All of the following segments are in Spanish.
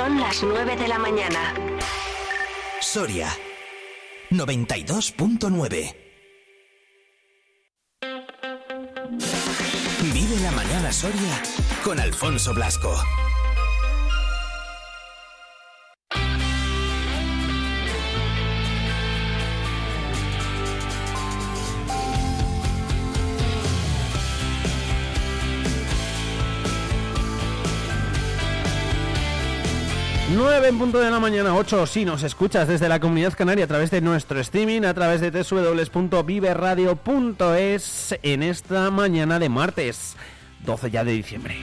Son las 9 de la mañana. Soria 92.9 Vive la mañana Soria con Alfonso Blasco. 9 en punto de la mañana, 8 si nos escuchas desde la comunidad canaria a través de nuestro streaming, a través de www.viveradio.es en esta mañana de martes 12 ya de diciembre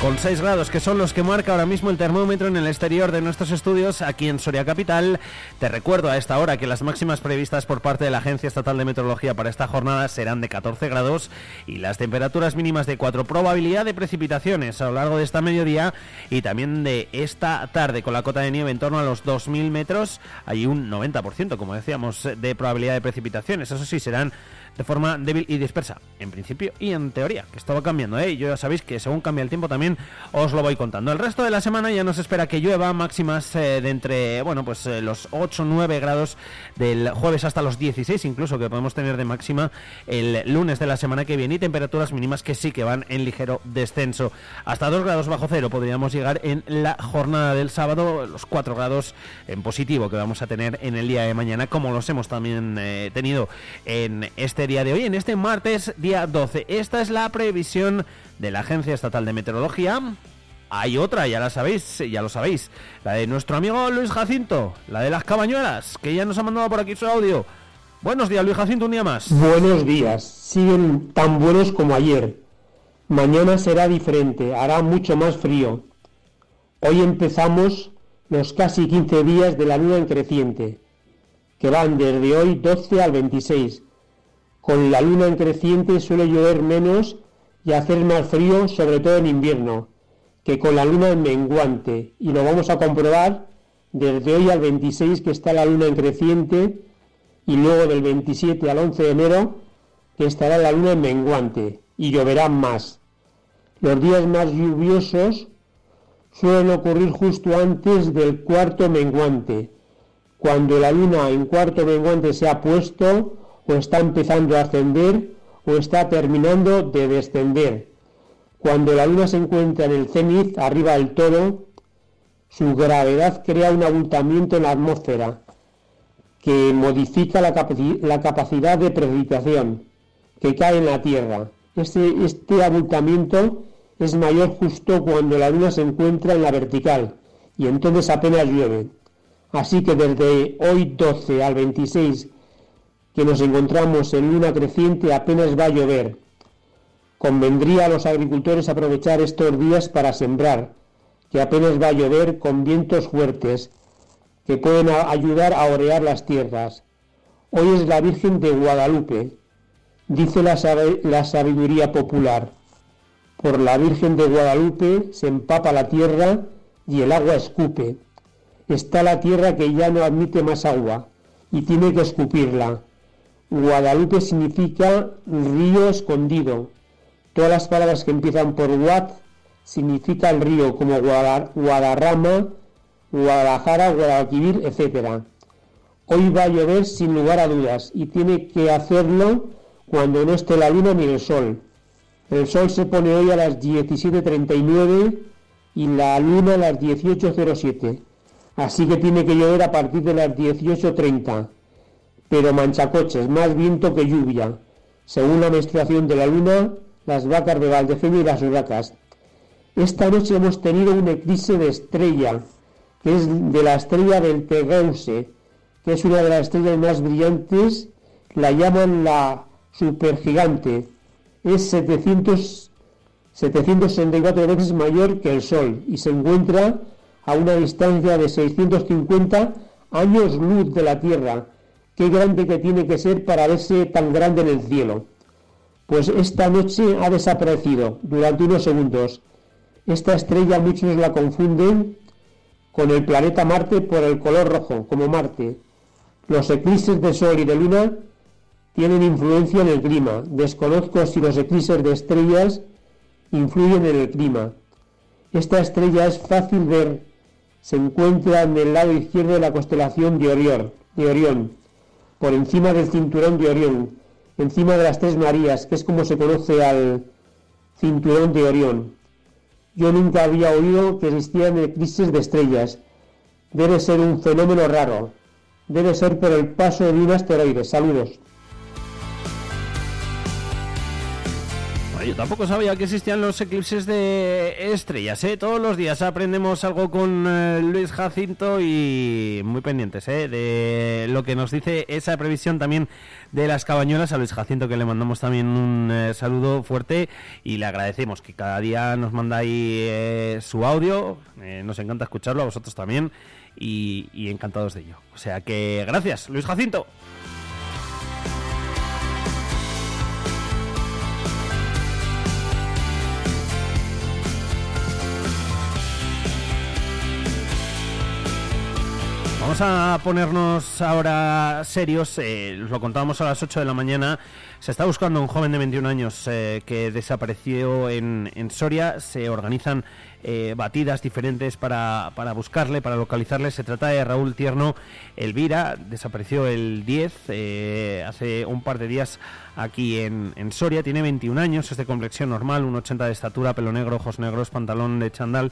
con 6 grados, que son los que marca ahora mismo el termómetro en el exterior de nuestros estudios aquí en Soria Capital. Te recuerdo a esta hora que las máximas previstas por parte de la Agencia Estatal de Meteorología para esta jornada serán de 14 grados y las temperaturas mínimas de 4. Probabilidad de precipitaciones a lo largo de esta mediodía y también de esta tarde con la cota de nieve en torno a los 2.000 metros. Hay un 90%, como decíamos, de probabilidad de precipitaciones. Eso sí, serán de forma débil y dispersa, en principio y en teoría, que esto va cambiando, ¿eh? Yo ya sabéis que según cambia el tiempo también os lo voy contando. El resto de la semana ya nos espera que llueva, máximas eh, de entre, bueno, pues eh, los 8, 9 grados del jueves hasta los 16 incluso que podemos tener de máxima el lunes de la semana que viene y temperaturas mínimas que sí que van en ligero descenso. Hasta 2 grados bajo cero podríamos llegar en la jornada del sábado, los 4 grados en positivo que vamos a tener en el día de mañana, como los hemos también eh, tenido en este día de hoy, en este martes día 12. Esta es la previsión de la Agencia Estatal de Meteorología. Hay otra, ya la sabéis, ya lo sabéis, la de nuestro amigo Luis Jacinto, la de las cabañuelas, que ya nos ha mandado por aquí su audio. Buenos días, Luis Jacinto, un día más. Buenos días, siguen tan buenos como ayer. Mañana será diferente, hará mucho más frío. Hoy empezamos los casi 15 días de la luna en creciente, que van desde hoy 12 al 26 con la luna en creciente suele llover menos y hacer más frío, sobre todo en invierno, que con la luna en menguante. Y lo vamos a comprobar desde hoy al 26 que está la luna en creciente y luego del 27 al 11 de enero que estará la luna en menguante y lloverá más. Los días más lluviosos suelen ocurrir justo antes del cuarto menguante. Cuando la luna en cuarto menguante se ha puesto, o está empezando a ascender o está terminando de descender. Cuando la luna se encuentra en el cenit, arriba del todo, su gravedad crea un abultamiento en la atmósfera que modifica la, capacidad de precipitación que cae en la Tierra. Este, este abultamiento es mayor justo cuando la luna se encuentra en la vertical y entonces apenas llueve. Así que desde hoy 12 al 26 que nos encontramos en luna creciente apenas va a llover. Convendría a los agricultores aprovechar estos días para sembrar, que apenas va a llover con vientos fuertes, que pueden ayudar a orear las tierras. Hoy es la Virgen de Guadalupe, dice la, la sabiduría popular. Por la Virgen de Guadalupe se empapa la tierra y el agua escupe. Está la tierra que ya no admite más agua y tiene que escupirla Guadalupe significa río escondido. Todas las palabras que empiezan por Guad significan río, como Guadarrama, Guadalajara, Guadalquivir, etc. Hoy va a llover sin lugar a dudas y tiene que hacerlo cuando no esté la luna ni el sol. El sol se pone hoy a las 17.39 y la luna a las 18.07. Así que tiene que llover a partir de las 18.30 pero manchacoches, más viento que lluvia. Según la menstruación de la luna, las vacas de Valdecena y las urracas. Esta noche hemos tenido un eclipse de estrella, que es de la estrella del Tegeuse, que es una de las estrellas más brillantes, la llaman la supergigante. Es 700, 764 veces mayor que el Sol y se encuentra a una distancia de 650 años luz de la Tierra qué grande que tiene que ser para verse tan grande en el cielo. Pues esta noche ha desaparecido durante unos segundos. Esta estrella muchos la confunden con el planeta Marte por el color rojo, como Marte. Los eclipses de Sol y de Luna tienen influencia en el clima. Desconozco si los eclipses de estrellas influyen en el clima. Esta estrella es fácil ver. Se encuentra en el lado izquierdo de la constelación de Orión, de Orión, por encima del cinturón de Orión, encima de las Tres Marías, que es como se conoce al cinturón de Orión. Yo nunca había oído que existían eclipses de estrellas. Debe ser un fenómeno raro. Debe ser por el paso de un asteroide. Saludos. Yo tampoco sabía que existían los eclipses de estrellas, ¿eh? Todos los días aprendemos algo con eh, Luis Jacinto y muy pendientes, ¿eh? De lo que nos dice esa previsión también de las cabañuelas a Luis Jacinto, que le mandamos también un eh, saludo fuerte y le agradecemos que cada día nos manda ahí eh, su audio. nos encanta escucharlo, a vosotros también, y, y encantados de ello. O sea que gracias, Luis Jacinto. Vamos a ponernos ahora serios. Eh, lo contábamos a las 8 de la mañana. Se está buscando un joven de 21 años eh, que desapareció en, Soria. Se organizan eh, batidas diferentes para, para, buscarle, para localizarle. Se trata de Raúl Tierno Elvira. Desapareció el 10, hace un par de días aquí en, en, Soria. Tiene 21 años, es de complexión normal, un 80 de estatura, pelo negro, ojos negros, pantalón de chandal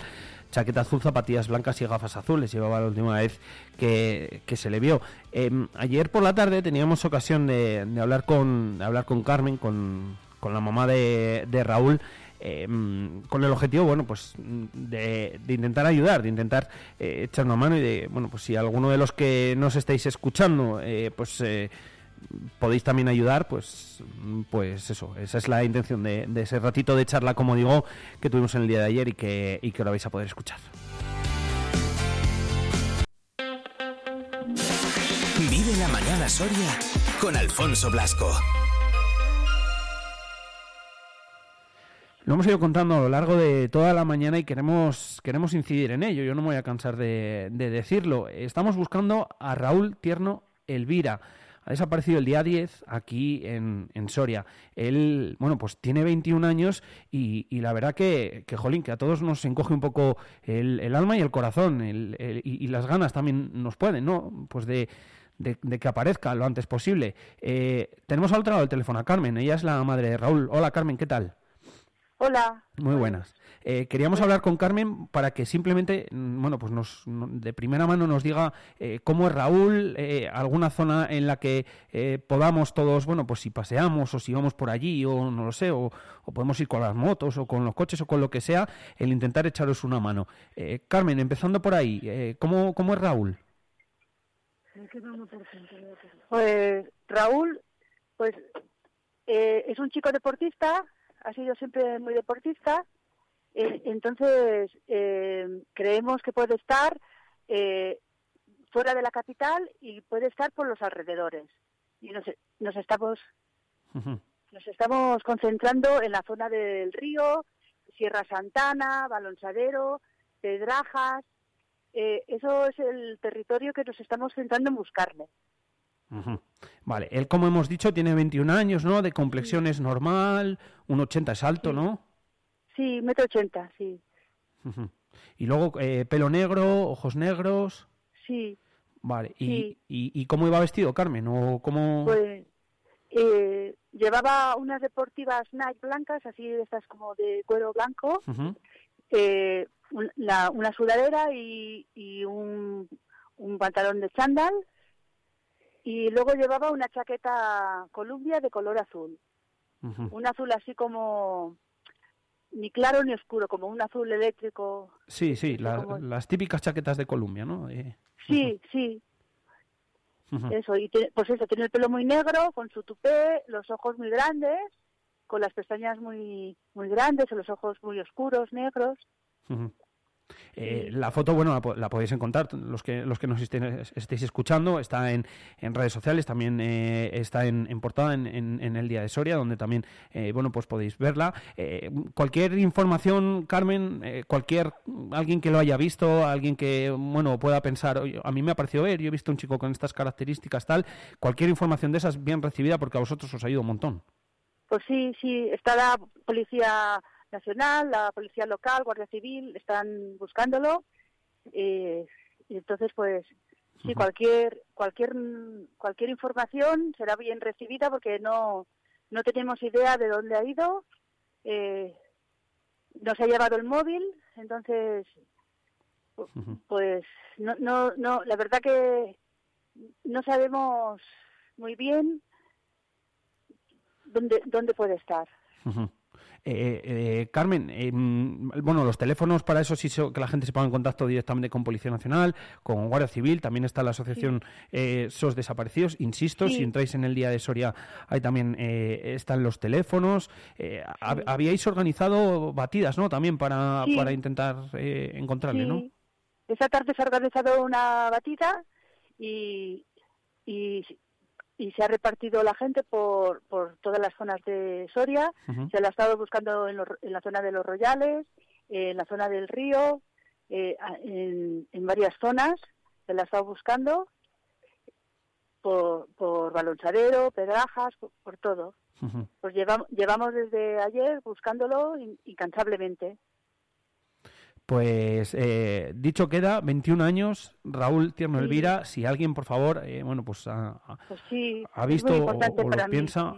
chaqueta azul, zapatillas blancas y gafas azules. Llevaba la última vez que, se le vio. Em, ayer por la tarde teníamos ocasión de, hablar con hablar con Carmen, con, la mamá de, Raúl. Em, con el objetivo, bueno, pues de, intentar ayudar, de intentar eh, echar una mano y de, bueno, pues si alguno de los que nos estáis escuchando, eh, pues eh, podéis también ayudar, pues, pues eso, esa es la intención de, ese ratito de charla, como digo, que tuvimos en el día de ayer y que, y que ahora vais a poder escuchar. Vive la mañana Soria con Alfonso Blasco. Lo hemos ido contando a lo largo de toda la mañana y queremos, queremos incidir en ello. Yo no me voy a cansar de, de decirlo. Estamos buscando a Raúl Tierno Elvira. Ha desaparecido el día 10 aquí en, Soria. Él, bueno, pues tiene 21 años y, la verdad que, que, jolín, que a todos nos encoge un poco el, alma y el corazón y, las ganas también nos pueden, ¿no? Pues de, que aparezca lo antes posible. Eh, tenemos al otro lado del teléfono a Carmen, ella es la madre de Raúl. Hola Carmen, ¿qué tal? Hola. Muy buenas. Eh, queríamos hablar con Carmen para que simplemente, mm, bueno, pues nos, de primera mano nos diga eh, cómo es Raúl, eh, alguna zona en la que podamos todos, bueno, pues si paseamos o si vamos por allí o no lo sé, o, podemos ir con las motos o con los coches o con lo que sea, el intentar echaros una mano. Carmen, empezando por ahí, ¿cómo, ¿cómo es Raúl? Pues Raúl, pues es un chico deportista ha sido siempre muy deportista, eh, entonces eh, creemos que puede estar eh, fuera de la capital y puede estar por los alrededores. Y nos, nos estamos nos estamos concentrando en la zona del río, Sierra Santana, Balonsadero, Pedrajas. eso es el territorio que nos estamos centrando en buscarle. Vale, él como hemos dicho tiene 21 años, ¿no? De complexión es normal, un 80 es alto, ¿no? Sí, metro 80, sí. Y luego eh, pelo negro, ojos negros. Sí. Vale, ¿Y, y, cómo iba vestido Carmen? ¿O cómo... Pues eh, llevaba unas deportivas Nike blancas, así estas como de cuero blanco, eh, una sudadera y, y un, un pantalón de chándal y luego llevaba una chaqueta Columbia de color azul. Un azul así como ni claro ni oscuro, como un azul eléctrico. Sí, sí, las típicas chaquetas de Columbia, ¿no? Eh, sí, sí. Eso, y pues eso, tiene el pelo muy negro, con su tupé, los ojos muy grandes, con las pestañas muy muy grandes, los ojos muy oscuros, negros. Eh, la foto, bueno, la, podéis encontrar, los que, los que nos estéis escuchando, está en, en redes sociales, también eh, está en, portada en, en, el Día de Soria, donde también, eh, bueno, pues podéis verla. cualquier información, Carmen, cualquier, alguien que lo haya visto, alguien que, bueno, pueda pensar, a mí me ha parecido ver, yo he visto un chico con estas características, tal, cualquier información de esas bien recibida porque a vosotros os ha ido un montón. Pues sí, sí, está la policía Nacional, la Policía Local, Guardia Civil, están buscándolo. Eh, y entonces, pues, sí, cualquier, cualquier, cualquier información será bien recibida porque no, no tenemos idea de dónde ha ido. Eh, nos ha llevado el móvil, entonces, pues, no, no, no, la verdad que no sabemos muy bien dónde, dónde puede estar. Eh, eh, Carmen, em, bueno, los teléfonos para eso sí que la gente se ponga en contacto directamente con Policía Nacional, con Guardia Civil, también está la asociación eh, SOS Desaparecidos. Insisto, si entráis en el día de Soria, ahí también están los teléfonos. Habíais organizado batidas, ¿no? También para, para intentar encontrarle, ¿no? Esta tarde se ha organizado una batida y, y y se ha repartido la gente por, por todas las zonas de Soria. Se la ha estado buscando en, en, la zona de los Royales, en la zona del río, eh, en, varias zonas. Se la ha estado buscando por, por Balonsadero, Pedrajas, por, todo. Pues llevamos, llevamos desde ayer buscándolo incansablemente. Pues eh, dicho queda, 21 años, Raúl Tierno Elvira, si alguien por favor, eh, bueno, pues ha, pues ha visto o, lo piensa,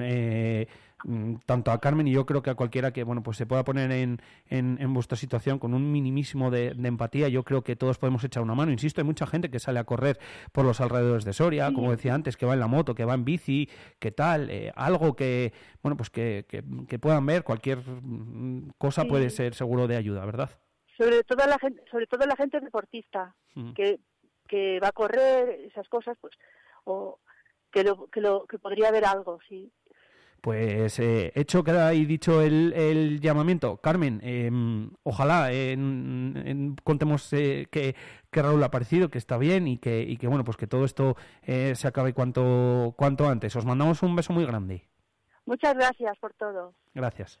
eh, mm, tanto a Carmen y yo creo que a cualquiera que, bueno, pues se pueda poner en, en, vuestra situación con un minimísimo de, empatía, yo creo que todos podemos echar una mano. Insisto, hay mucha gente que sale a correr por los alrededores de Soria, como decía antes, que va en la moto, que va en bici, que tal, algo que, bueno, pues que, que, puedan ver, cualquier mm, cosa puede ser seguro de ayuda, ¿verdad? Sobre todo la gente, sobre todo la gente deportista que, que va a correr esas cosas, pues o que lo que lo que podría haber algo, sí. Pues eh, hecho queda ahí dicho el, el llamamiento. Carmen, em, ojalá en, contemos eh, que, que, Raúl ha aparecido, que está bien y que, y que bueno, pues que todo esto eh, se acabe cuanto, cuanto antes. Os mandamos un beso muy grande. Muchas gracias por todo. Gracias.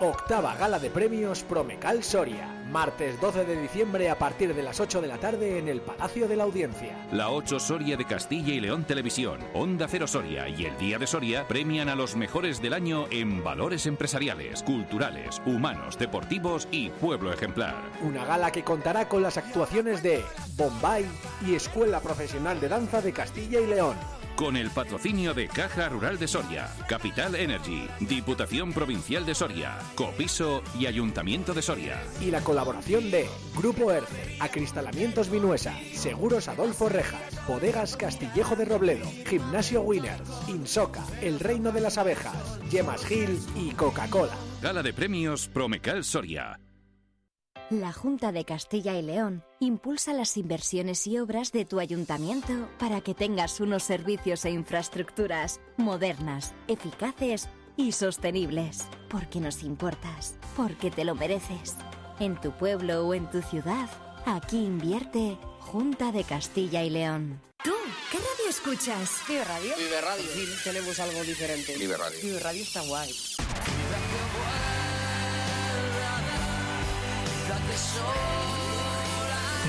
Octava gala de premios Promecal Soria. Martes 12 de diciembre a partir de las 8 de la tarde en el Palacio de la Audiencia. La 8 Soria de Castilla y León Televisión, Onda Cero Soria y el Día de Soria premian a los mejores del año en valores empresariales, culturales, humanos, deportivos y pueblo ejemplar. Una gala que contará con las actuaciones de Bombay y Escuela Profesional de Danza de Castilla y León con el patrocinio de Caja Rural de Soria, Capital Energy, Diputación Provincial de Soria, Copiso y Ayuntamiento de Soria. Y la colaboración de Grupo ERCE, Acristalamientos Vinuesa, Seguros Adolfo Rejas, Bodegas Castillejo de Robledo, Gimnasio Winners, Insoca, El Reino de las Abejas, Yemas Gil y Coca-Cola. Gala de Premios Promecal Soria. La Junta de Castilla y León impulsa las inversiones y obras de tu ayuntamiento para que tengas unos servicios e infraestructuras modernas, eficaces y sostenibles. Porque nos importas, porque te lo mereces. En tu pueblo o en tu ciudad, aquí invierte Junta de Castilla y León. ¿Tú qué radio escuchas? Vive Radio. Vive Radio. Sí, tenemos algo diferente. Vive Radio. Vive Radio está guay.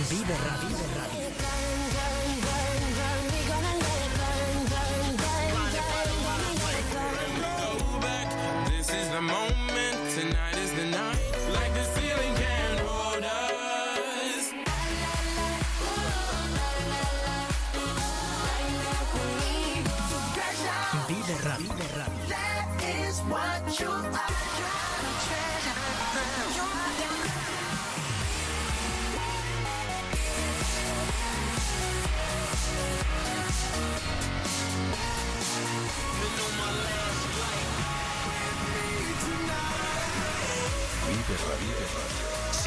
Vive Radio. Vive Radio.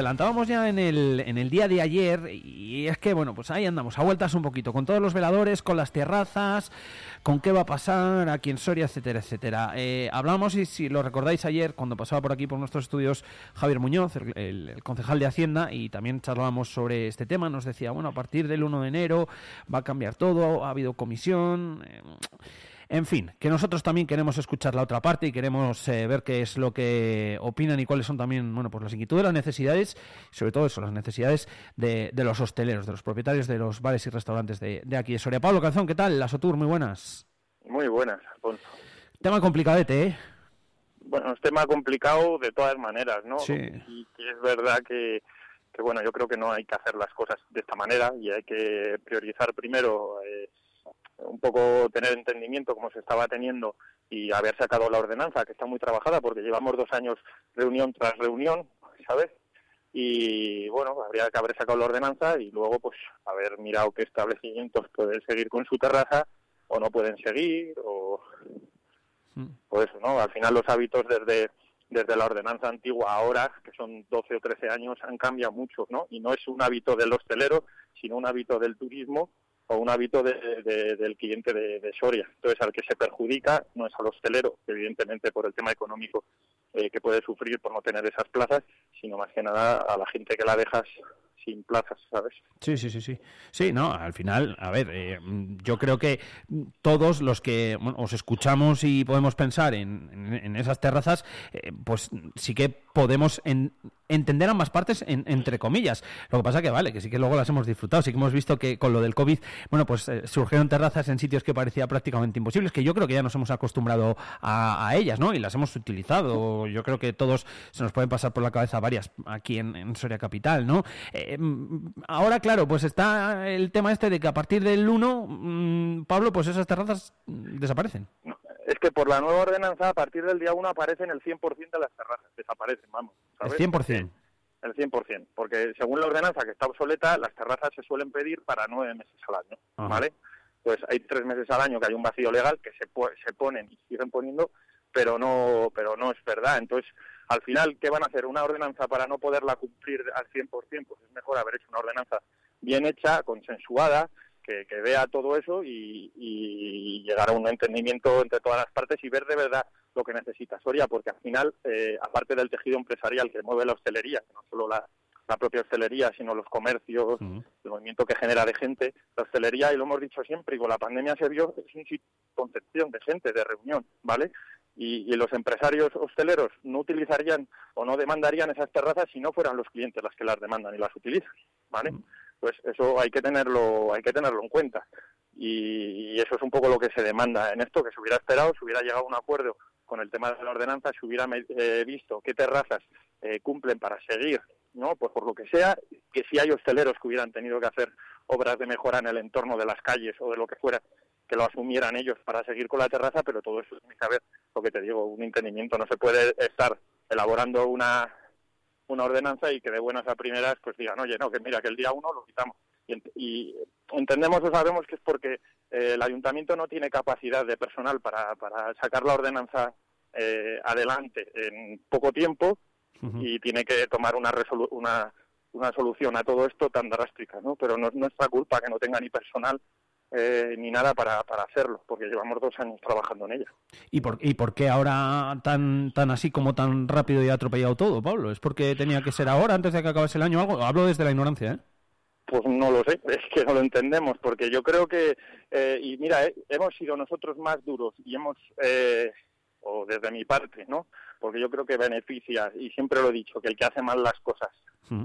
Adelantábamos ya en el, en el día de ayer y es que, bueno, pues ahí andamos, a vueltas un poquito, con todos los veladores, con las terrazas, con qué va a pasar aquí en Soria, etcétera, etcétera. Eh, hablamos, y si lo recordáis ayer, cuando pasaba por aquí por nuestros estudios Javier Muñoz, el, concejal de Hacienda, y también charlábamos sobre este tema, nos decía, bueno, a partir del 1 de enero va a cambiar todo, ha habido comisión... eh, en fin, que nosotros también queremos escuchar la otra parte y queremos eh, ver qué es lo que opinan y cuáles son también, bueno, pues las inquietudes, las necesidades, sobre todo eso, las necesidades de, de los hosteleros, de los propietarios de los bares y restaurantes de, de aquí de Soria. Pablo Calzón, ¿qué tal? La Sotur, muy buenas. Muy buenas, Alfonso. Tema complicadete, ¿eh? Bueno, es tema complicado de todas maneras, ¿no? Sí. Y es verdad que, que, bueno, yo creo que no hay que hacer las cosas de esta manera y hay que priorizar primero eh, un poco tener entendimiento como se estaba teniendo y haber sacado la ordenanza, que está muy trabajada porque llevamos dos años reunión tras reunión, ¿sabes? Y bueno, habría que haber sacado la ordenanza y luego pues haber mirado qué establecimientos pueden seguir con su terraza o no pueden seguir o por eso, ¿no? Al final los hábitos desde desde la ordenanza antigua ahora, que son 12 o 13 años, han cambiado mucho, ¿no? Y no es un hábito del hostelero, sino un hábito del turismo o un hábito de- de- del cliente de, Soria. Entonces, al que se perjudica no es al hostelero, evidentemente por el tema económico eh, que puede sufrir por no tener esas plazas, sino más que nada a la gente que la dejas sin plazas, ¿sabes? Sí, sí, sí, sí. Sí, no, al final, a ver, eh, yo creo que todos los que os escuchamos y podemos pensar en, en- en esas terrazas, eh, pues sí que podemos en- entender ambas partes en- entre comillas. Lo que pasa que vale, que sí que luego las hemos disfrutado, sí que hemos visto que con lo del COVID, bueno, pues eh, surgieron terrazas en sitios que parecía prácticamente imposibles, que yo creo que ya nos hemos acostumbrado a, ellas, ¿no? Y las hemos utilizado. Yo creo que todos se nos pueden pasar por la cabeza varias aquí en, en Soria Capital, ¿no? Eh, mm, ahora, claro, pues está el tema este de que a partir del 1, mm, Pablo, pues esas terrazas mm, desaparecen. Es que por la nueva ordenanza, a partir del día 1 aparecen el 100% de las terrazas, desaparecen, vamos. El ¿sabes? 100%. El 100%, porque según la ordenanza que está obsoleta, las terrazas se suelen pedir para nueve meses al año, Ajá. ¿vale? Pues hay tres meses al año que hay un vacío legal que se, se ponen y siguen poniendo, pero no, pero no es verdad. Entonces, al final, ¿qué van a hacer? ¿Una ordenanza para no poderla cumplir al 100%? Pues es mejor haber hecho una ordenanza bien hecha, consensuada, que, que vea todo eso y, y llegar a un entendimiento entre todas las partes y ver de verdad lo que necesita Soria, porque al final, eh, aparte del tejido empresarial que mueve la hostelería, que no solo la, la propia hostelería, sino los comercios, el movimiento que genera de gente, la hostelería, y lo hemos dicho siempre, y con la pandemia se vio, es un sitio de concepción de gente, de reunión, ¿vale? Y, y los empresarios hosteleros no utilizarían o no demandarían esas terrazas si no fueran los clientes las que las demandan y las utilizan, ¿vale? Pues eso hay que tenerlo, hay que tenerlo en cuenta. Y, y eso es un poco lo que se demanda en esto, que se hubiera esperado, se hubiera llegado a un acuerdo con el tema de la ordenanza, se hubiera eh, visto qué terrazas eh, cumplen para seguir, ¿no? Pues por lo que sea, que si hay hosteleros que hubieran tenido que hacer obras de mejora en el entorno de las calles o de lo que fuera, que lo asumieran ellos para seguir con la terraza, pero todo eso tiene que haber, lo que te digo, un entendimiento. No se puede estar elaborando una, una ordenanza y que de buenas a primeras pues digan, oye, no, que mira, que el día uno lo quitamos. Y, ent- y entendemos o sabemos que es porque eh, el ayuntamiento no tiene capacidad de personal para, para sacar la ordenanza eh, adelante en poco tiempo y tiene que tomar una, resolu- una, una solución a todo esto tan drástica, ¿no? Pero no es nuestra culpa que no tenga ni personal eh, ni nada para, para hacerlo, porque llevamos dos años trabajando en ella. ¿Y por, ¿Y por qué ahora tan, tan así como tan rápido y atropellado todo, Pablo? ¿Es porque tenía que ser ahora, antes de que acabase el año algo? Hablo desde la ignorancia, ¿eh? Pues no lo sé, es que no lo entendemos, porque yo creo que, eh, y mira, eh, hemos sido nosotros más duros y hemos, eh, o desde mi parte, ¿no? Porque yo creo que beneficia, y siempre lo he dicho, que el que hace mal las cosas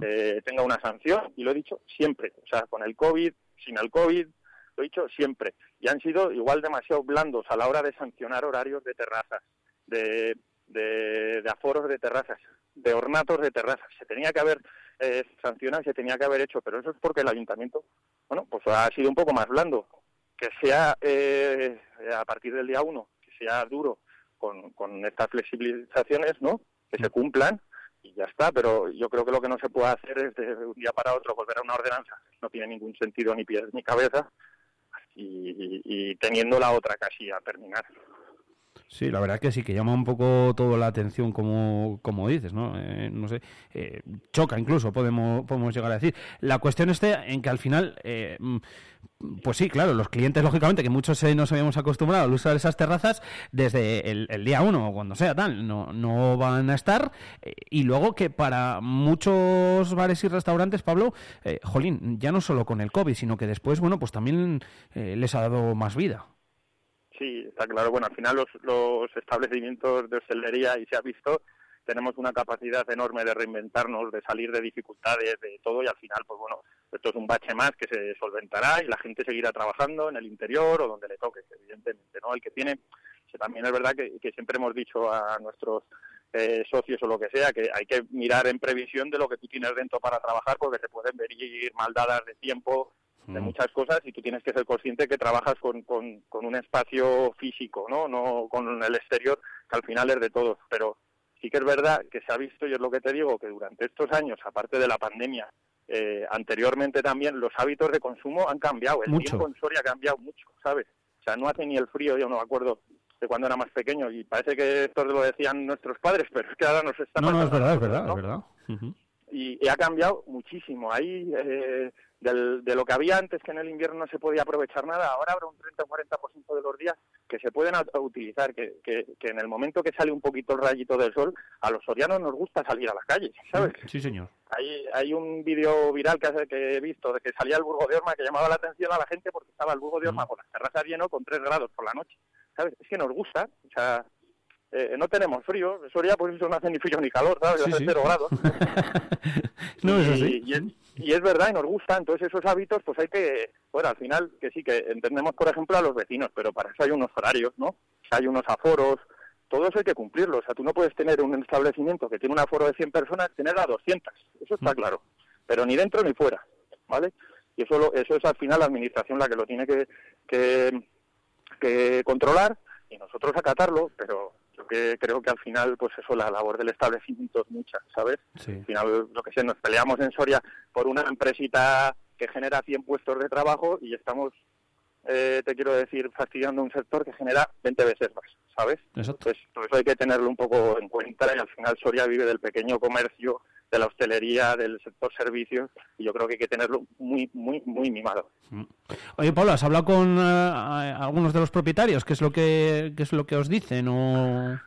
eh, tenga una sanción, y lo he dicho siempre, o sea, con el COVID, sin el COVID, lo he dicho siempre, y han sido igual demasiado blandos a la hora de sancionar horarios de terrazas, de, de, de aforos de terrazas, de ornatos de terrazas. Se tenía que haber eh, sancionado, se tenía que haber hecho, pero eso es porque el ayuntamiento, bueno, pues ha sido un poco más blando. Que sea eh, a partir del día uno, que sea duro con, con estas flexibilizaciones, ¿no? Que se cumplan y ya está, pero yo creo que lo que no se puede hacer es de un día para otro volver a una ordenanza. No tiene ningún sentido ni pies ni cabeza y, y- y teniendo la otra casi a terminar. Sí, la verdad que sí, que llama un poco toda la atención, como, como dices, ¿no? Eh, no sé, eh, choca incluso, podemos, podemos llegar a decir. La cuestión está en que al final, eh, mm, pues sí, claro, los clientes, lógicamente, que muchos nos habíamos acostumbrado uso de esas terrazas, desde el, el día uno o cuando sea tal, no, no van a estar. eh, y luego que para muchos bares y restaurantes, Pablo, eh, jolín, ya no solo con el COVID, sino que después, bueno, pues también les ha dado más vida. Sí, está claro. Bueno, al final los, los establecimientos de hostelería, y se ha visto, tenemos una capacidad enorme de reinventarnos, de salir de dificultades, de todo, y al final, pues bueno, esto es un bache más que se solventará y la gente seguirá trabajando en el interior o donde le toque, evidentemente, ¿no? El que tiene, también es verdad que, que siempre hemos dicho a nuestros eh, socios o lo que sea, que hay que mirar en previsión de lo que tú tienes dentro para trabajar, porque se pueden venir maldadas de tiempo, de muchas cosas y tú tienes que ser consciente que trabajas con, con, con un espacio físico, ¿no? No con el exterior, que al final es de todos. Pero sí que es verdad que se ha visto, y es lo que te digo, que durante estos años, aparte de la pandemia, eh, anteriormente también los hábitos de consumo han cambiado. El Mucho. tiempo en Soria ha cambiado mucho, ¿sabes? O sea, no hace ni el frío, yo no me acuerdo de cuando era más pequeño y parece que esto lo decían nuestros padres, pero es que ahora nos está No, no, es verdad, es verdad, y ha cambiado muchísimo. Ahí, eh, del- de lo que había antes, que en el invierno no se podía aprovechar nada, ahora habrá un 30 o 40% de los días que se pueden utilizar, que, que, que en el momento que sale un poquito el rayito del sol, a los sorianos nos gusta salir a la calle, ¿sabes? Sí, señor. Hay, hay un vídeo viral que, hace- que he visto de que salía el Burgo de Orma que llamaba la atención a la gente porque estaba el Burgo de Orma con las terrazas lleno con 3 grados por la noche. ¿Sabes? Es que nos gusta. O sea, eh, no tenemos frío. Soria, pues eso no hace ni frío ni calor, ¿sabes? Sí, hace sí. cero grados. No, eso sí. y y es verdad y nos gusta. Entonces esos hábitos, pues hay que, bueno, al final que sí, que entendemos, por ejemplo, a los vecinos, pero para eso hay unos horarios, ¿no? Hay unos aforos. Todo eso hay que cumplirlo. O sea, tú no puedes tener un establecimiento que tiene un aforo de 100 personas, tener a 200. Eso está claro. Pero ni dentro ni fuera, ¿vale? Y eso, lo- eso es al final la administración la que lo tiene que, que, que controlar y nosotros acatarlo, pero yo que creo que al final, pues eso, la labor del establecimiento es mucha, ¿sabes? Sí. Al final, lo que sé, nos peleamos en Soria por una empresita que genera 100 puestos de trabajo y estamos, eh, te quiero decir, fastidiando un sector que genera 20 veces más, ¿sabes? Exacto. Entonces, todo eso hay que tenerlo un poco en cuenta y al final Soria vive del pequeño comercio, de la hostelería, del sector servicios y yo creo que hay que tenerlo muy, muy, muy mimado. Oye, Pablo, ¿has hablado con eh, algunos de los propietarios? ¿Qué es lo que, qué es lo que os dicen? O...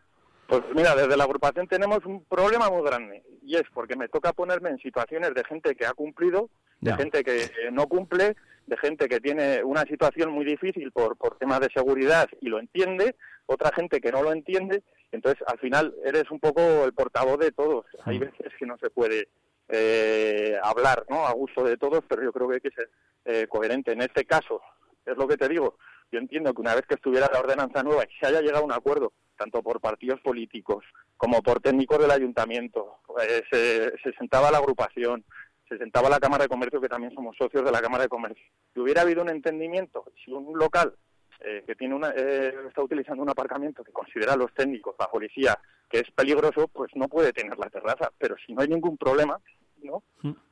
Pues mira, desde la agrupación tenemos un problema muy grande y es porque me toca ponerme en situaciones de gente que ha cumplido, de Ya. gente que eh, no cumple, de gente que tiene una situación muy difícil por, por temas de seguridad y lo entiende, otra gente que no lo entiende, entonces al final eres un poco el portavoz de todos. Hay veces que no se puede eh, hablar ¿no? a gusto de todos, pero yo creo que hay que ser eh, coherente. En este caso, es lo que te digo, yo entiendo que una vez que estuviera la ordenanza nueva y se haya llegado a un acuerdo, tanto por partidos políticos como por técnicos del ayuntamiento, eh, se, se sentaba la agrupación, se sentaba la Cámara de Comercio, que también somos socios de la Cámara de Comercio, y hubiera habido un entendimiento, si un local eh, que tiene una, eh, está utilizando un aparcamiento que considera a los técnicos, la policía, que es peligroso, pues no puede tener la terraza, pero si no hay ningún problema, ¿no?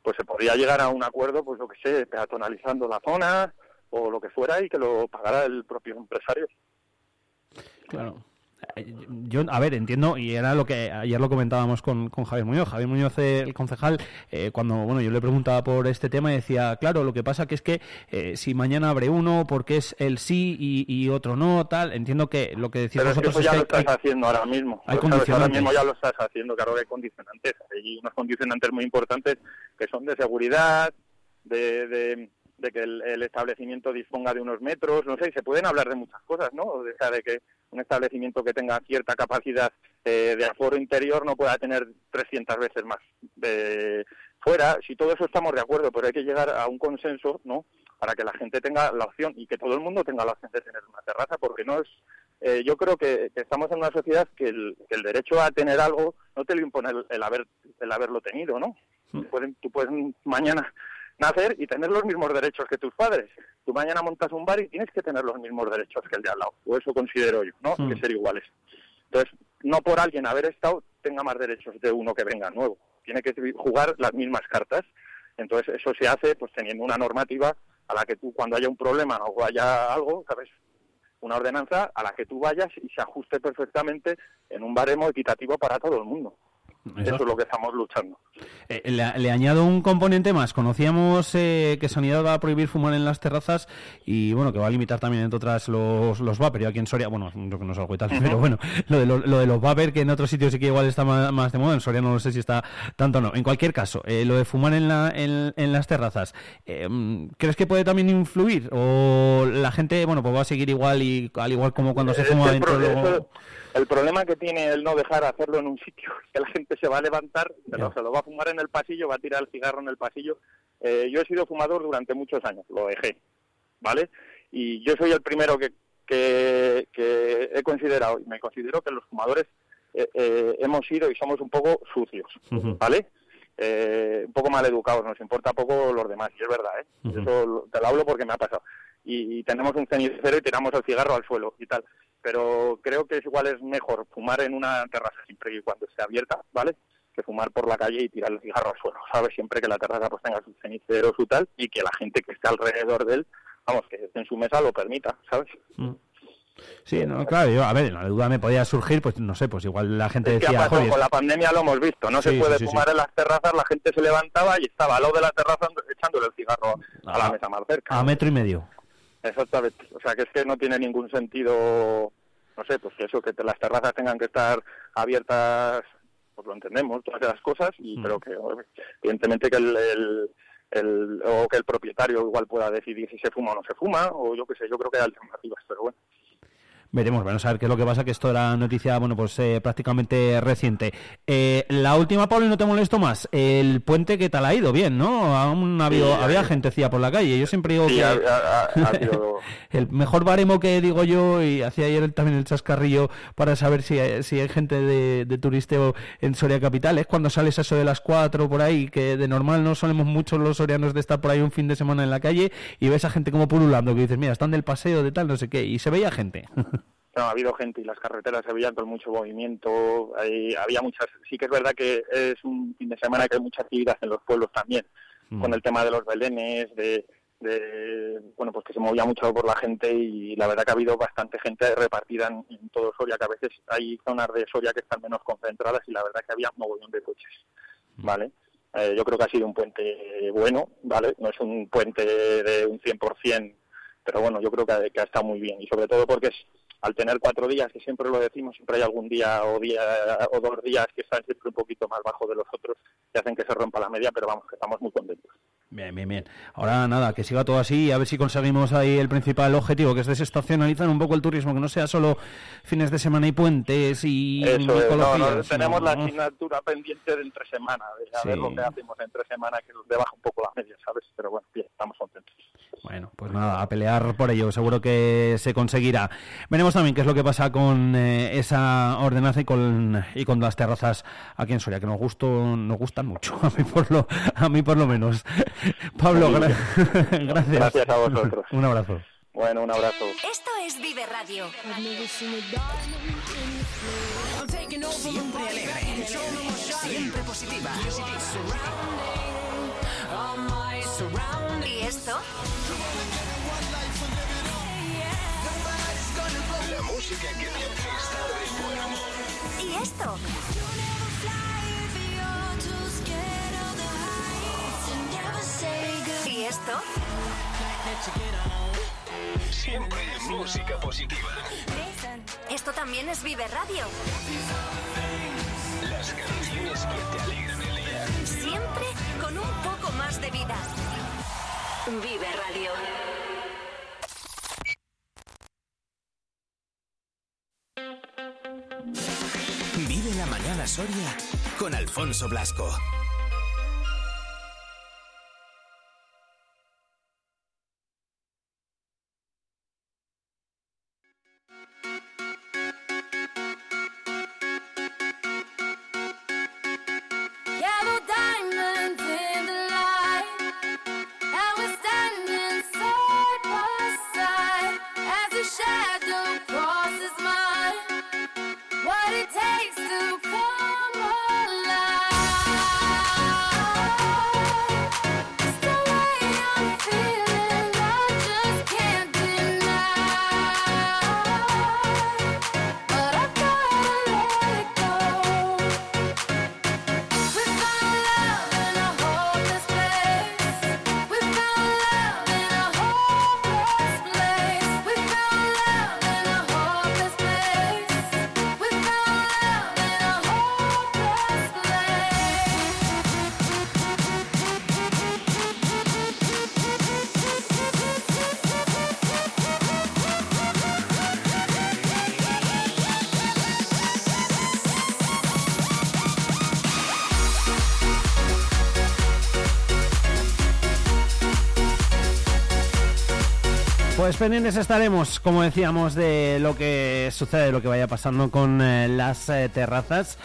Pues se podría llegar a un acuerdo, pues lo que sé, peatonalizando la zona o lo que fuera y que lo pagara el propio empresario. Claro. Yo, a ver, entiendo, y era lo que ayer lo comentábamos con, con Javier Muñoz. Javier Muñoz, el concejal, eh, cuando bueno yo le preguntaba por este tema, decía, claro, lo que pasa que es que eh, si mañana abre uno, porque es el sí y, y otro no, tal, entiendo que lo que decís Pero vosotros eso ya es lo hay- estás haciendo ahora mismo. hay sabes, ahora condicionantes. mismo ya lo estás haciendo, claro que hay condicionantes. Hay unos condicionantes muy importantes que son de seguridad, de, de, de que el, el establecimiento disponga de unos metros, no sé, se pueden hablar de muchas cosas, ¿no? O sea, de que un establecimiento que tenga cierta capacidad eh, de aforo interior no pueda tener 300 veces más de fuera. Si todo eso estamos de acuerdo, pero hay que llegar a un consenso, ¿no? Para que la gente tenga la opción y que todo el mundo tenga la opción de tener una terraza, porque no es eh, yo creo que, que estamos en una sociedad que el, que el derecho a tener algo no te lo impone el, el haber el haberlo tenido, ¿no? Tú puedes, tú puedes mañana nacer y tener los mismos derechos que tus padres. Tú mañana montas un bar y tienes que tener los mismos derechos que el de al lado. O eso considero yo, ¿no? Mm. Que ser iguales. Entonces, no por alguien haber estado tenga más derechos de uno que venga nuevo. Tiene que jugar las mismas cartas. Entonces, eso se hace pues teniendo una normativa a la que tú cuando haya un problema o haya algo, ¿sabes? una ordenanza a la que tú vayas y se ajuste perfectamente en un baremo equitativo para todo el mundo. Eso es lo que estamos luchando. Eh, le, le añado un componente más. Conocíamos eh, que Sanidad va a prohibir fumar en las terrazas y bueno, que va a limitar también, entre otras, los, los vapor. Yo aquí en Soria, bueno, que no es algo y tal, pero bueno, lo de, lo, lo de los vapor, que en otros sitios sí que igual está más, más de moda, en Soria no lo sé si está tanto o no. En cualquier caso, eh, lo de fumar en, la, en, en las terrazas, eh, ¿crees que puede también influir? ¿O la gente, bueno, pues va a seguir igual y al igual como cuando se fuma dentro eso- el problema que tiene el no dejar hacerlo en un sitio es que la gente se va a levantar, se lo, se lo va a fumar en el pasillo, va a tirar el cigarro en el pasillo. Eh, yo he sido fumador durante muchos años, lo dejé, ¿vale? Y yo soy el primero que, que, que he considerado, y me considero que los fumadores eh, eh, hemos sido y somos un poco sucios, ¿vale? Eh, un poco mal educados, nos importa poco los demás, y es verdad, ¿eh? Eso lo- te lo hablo porque me ha pasado. Y, y tenemos un cenicero y tiramos el cigarro al suelo y tal. Pero creo que es igual es mejor fumar en una terraza siempre y cuando esté abierta, ¿vale? Que fumar por la calle y tirar el cigarro al suelo, ¿sabes? Siempre que la terraza pues tenga su cenicero, su tal, y que la gente que esté alrededor de él, vamos, que esté en su mesa lo permita, ¿sabes? Sí, no, claro, yo, a ver, la duda me podía surgir, pues no sé, pues igual la gente Es que ha decía, pasado "Joder, con la pandemia lo hemos visto, no Sí, se puede sí, sí. fumar en las terrazas, la gente se levantaba y estaba al lado de la terraza echándole el cigarro a la Ah, mesa más cerca. a metro y medio. Exactamente. O sea, que es que no tiene ningún sentido, no sé, pues que eso, que las terrazas tengan que estar abiertas, pues lo entendemos, todas esas cosas, Mm. y pero que evidentemente que el, el, el- o que el propietario igual pueda decidir si se fuma o no se fuma, o yo qué sé, yo creo que hay alternativas, pero bueno. Veremos, vamos a ver qué es lo que pasa, que esto era noticia, bueno, pues eh, prácticamente reciente. Eh, la última, Pablo, y no te molesto más. El puente, ¿qué tal ha ido? Bien, ¿no? Aún ha habido, Sí, había ha- gentecía por la calle. Yo siempre digo Sí, que ha, ha- ha- ha habido- el mejor baremo que digo yo, y hacía ayer también el chascarrillo para saber si, hay- si hay gente de, de turisteo en Soria Capital, es cuando sales a eso de las 4 por ahí, que de normal no solemos muchos los sorianos de estar por ahí un fin de semana en la calle y ves a gente como pululando, que dices, mira, están del paseo, de tal, no sé qué, y se veía gente. No, ha habido gente y las carreteras se veían con mucho movimiento. hay- había muchas. Sí que es verdad que es un fin de semana que hay mucha actividad en los pueblos también, con el tema de los belenes, de, de, bueno, pues que se movía mucho por la gente y la verdad que ha habido bastante gente repartida en, en todo Soria, que a veces hay zonas de Soria que están menos concentradas y la verdad que había mogollón de coches, ¿vale? Eh, yo creo que ha sido un puente bueno, ¿vale? No es un puente de un 100%, pero bueno, yo creo que ha, que ha estado muy bien y sobre todo porque es al tener cuatro días, que siempre lo decimos, siempre hay algún día o día o dos días que están siempre un poquito más bajo de los otros, que hacen que se rompa la media, pero vamos, que estamos muy contentos. Bien, bien, bien. Ahora nada, que siga todo así y a ver si conseguimos ahí el principal objetivo, que es desestacionalizar un poco el turismo, que no sea solo fines de semana y puentes y Eso es, no, no, tenemos la asignatura pendiente de entre semana, de a ver lo que hacemos entre semana, que le baja un poco la media, ¿sabes? Pero bueno, bien, estamos contentos. Bueno, pues nada, a pelear por ello, seguro que se conseguirá. Veremos también qué es lo que pasa con eh, esa ordenanza y con, y con las terrazas aquí en Soria, que nos, gusto, nos gustan mucho, a mí por lo, a mí por lo menos. Pablo, gra- gracias. Gracias a vosotros. Un abrazo. Bueno, un abrazo. Esto es Vive Radio. Siempre alegre, siempre positiva. ¿Y esto? La música que te hace estar de buen humor. ¿Y esto? ¿Y esto? Siempre música positiva. Esto también es Vive Radio. Las canciones que te alegran el día. Siempre con un poco más de vida. Vive Radio. Vive la mañana Soria con Alfonso Blasco. Pues pendientes estaremos, como decíamos, de lo que sucede, lo que vaya pasando con eh, las eh, terrazas.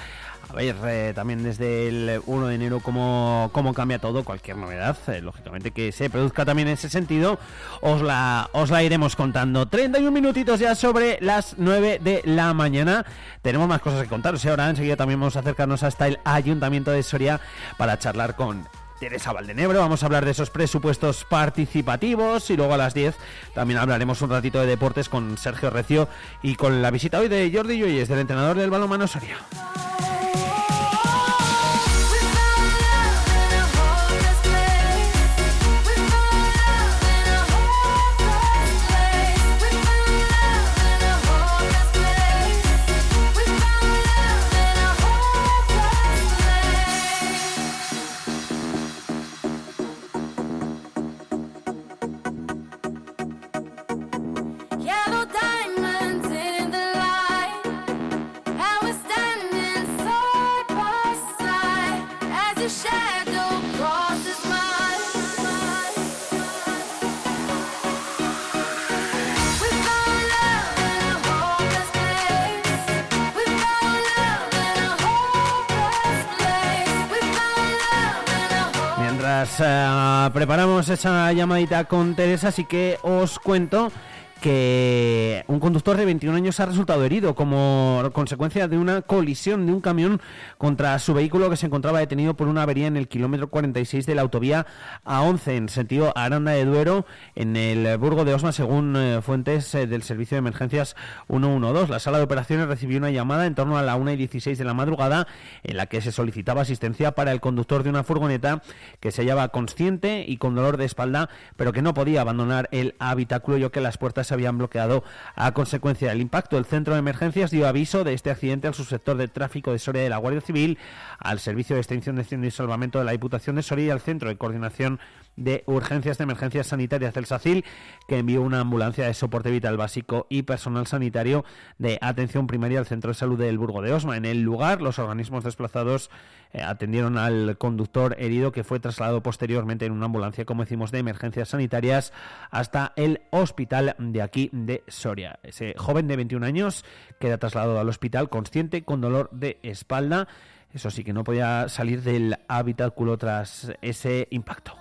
A ver, eh, también desde el 1 de enero cómo, cómo cambia todo, cualquier novedad, lógicamente que se produzca también en ese sentido, os la, os la iremos contando. 31 minutitos ya sobre las 9 de la mañana. Tenemos más cosas que contaros y ahora enseguida también vamos a acercarnos hasta el Ayuntamiento de Soria para charlar con Teresa Valdenebro. Vamos a hablar de esos presupuestos participativos y luego a las 10 también hablaremos un ratito de deportes con Sergio Recio y con la visita hoy de Jordi Lloyes, del entrenador del balonmano Soria. Esa llamadita con Teresa, sí que os cuento que un conductor de 21 años ha resultado herido como consecuencia de una colisión de un camión contra su vehículo que se encontraba detenido por una avería en el kilómetro 46 de la autovía A11 en sentido Aranda de Duero en el Burgo de Osma según eh, fuentes eh, del Servicio de Emergencias 112. La sala de operaciones recibió una llamada en torno a la 1 y 16 de la madrugada en la que se solicitaba asistencia para el conductor de una furgoneta que se hallaba consciente y con dolor de espalda pero que no podía abandonar el habitáculo ya que las puertas se habían bloqueado a consecuencia del impacto. El centro de emergencias dio aviso de este accidente al subsector de tráfico de Soria de la Guardia Civil, al Servicio de Extinción de Incendios y Salvamento de la Diputación de Soria y al Centro de Coordinación de Urgencias de Emergencias Sanitarias del SACIL, que envió una ambulancia de soporte vital básico y personal sanitario de atención primaria al Centro de Salud del Burgo de Osma. En el lugar, los organismos desplazados eh, atendieron al conductor herido que fue trasladado posteriormente en una ambulancia, como decimos, de emergencias sanitarias hasta el hospital de aquí de Soria. Ese joven de 21 años queda trasladado al hospital consciente con dolor de espalda. Eso sí que no podía salir del habitáculo tras ese impacto.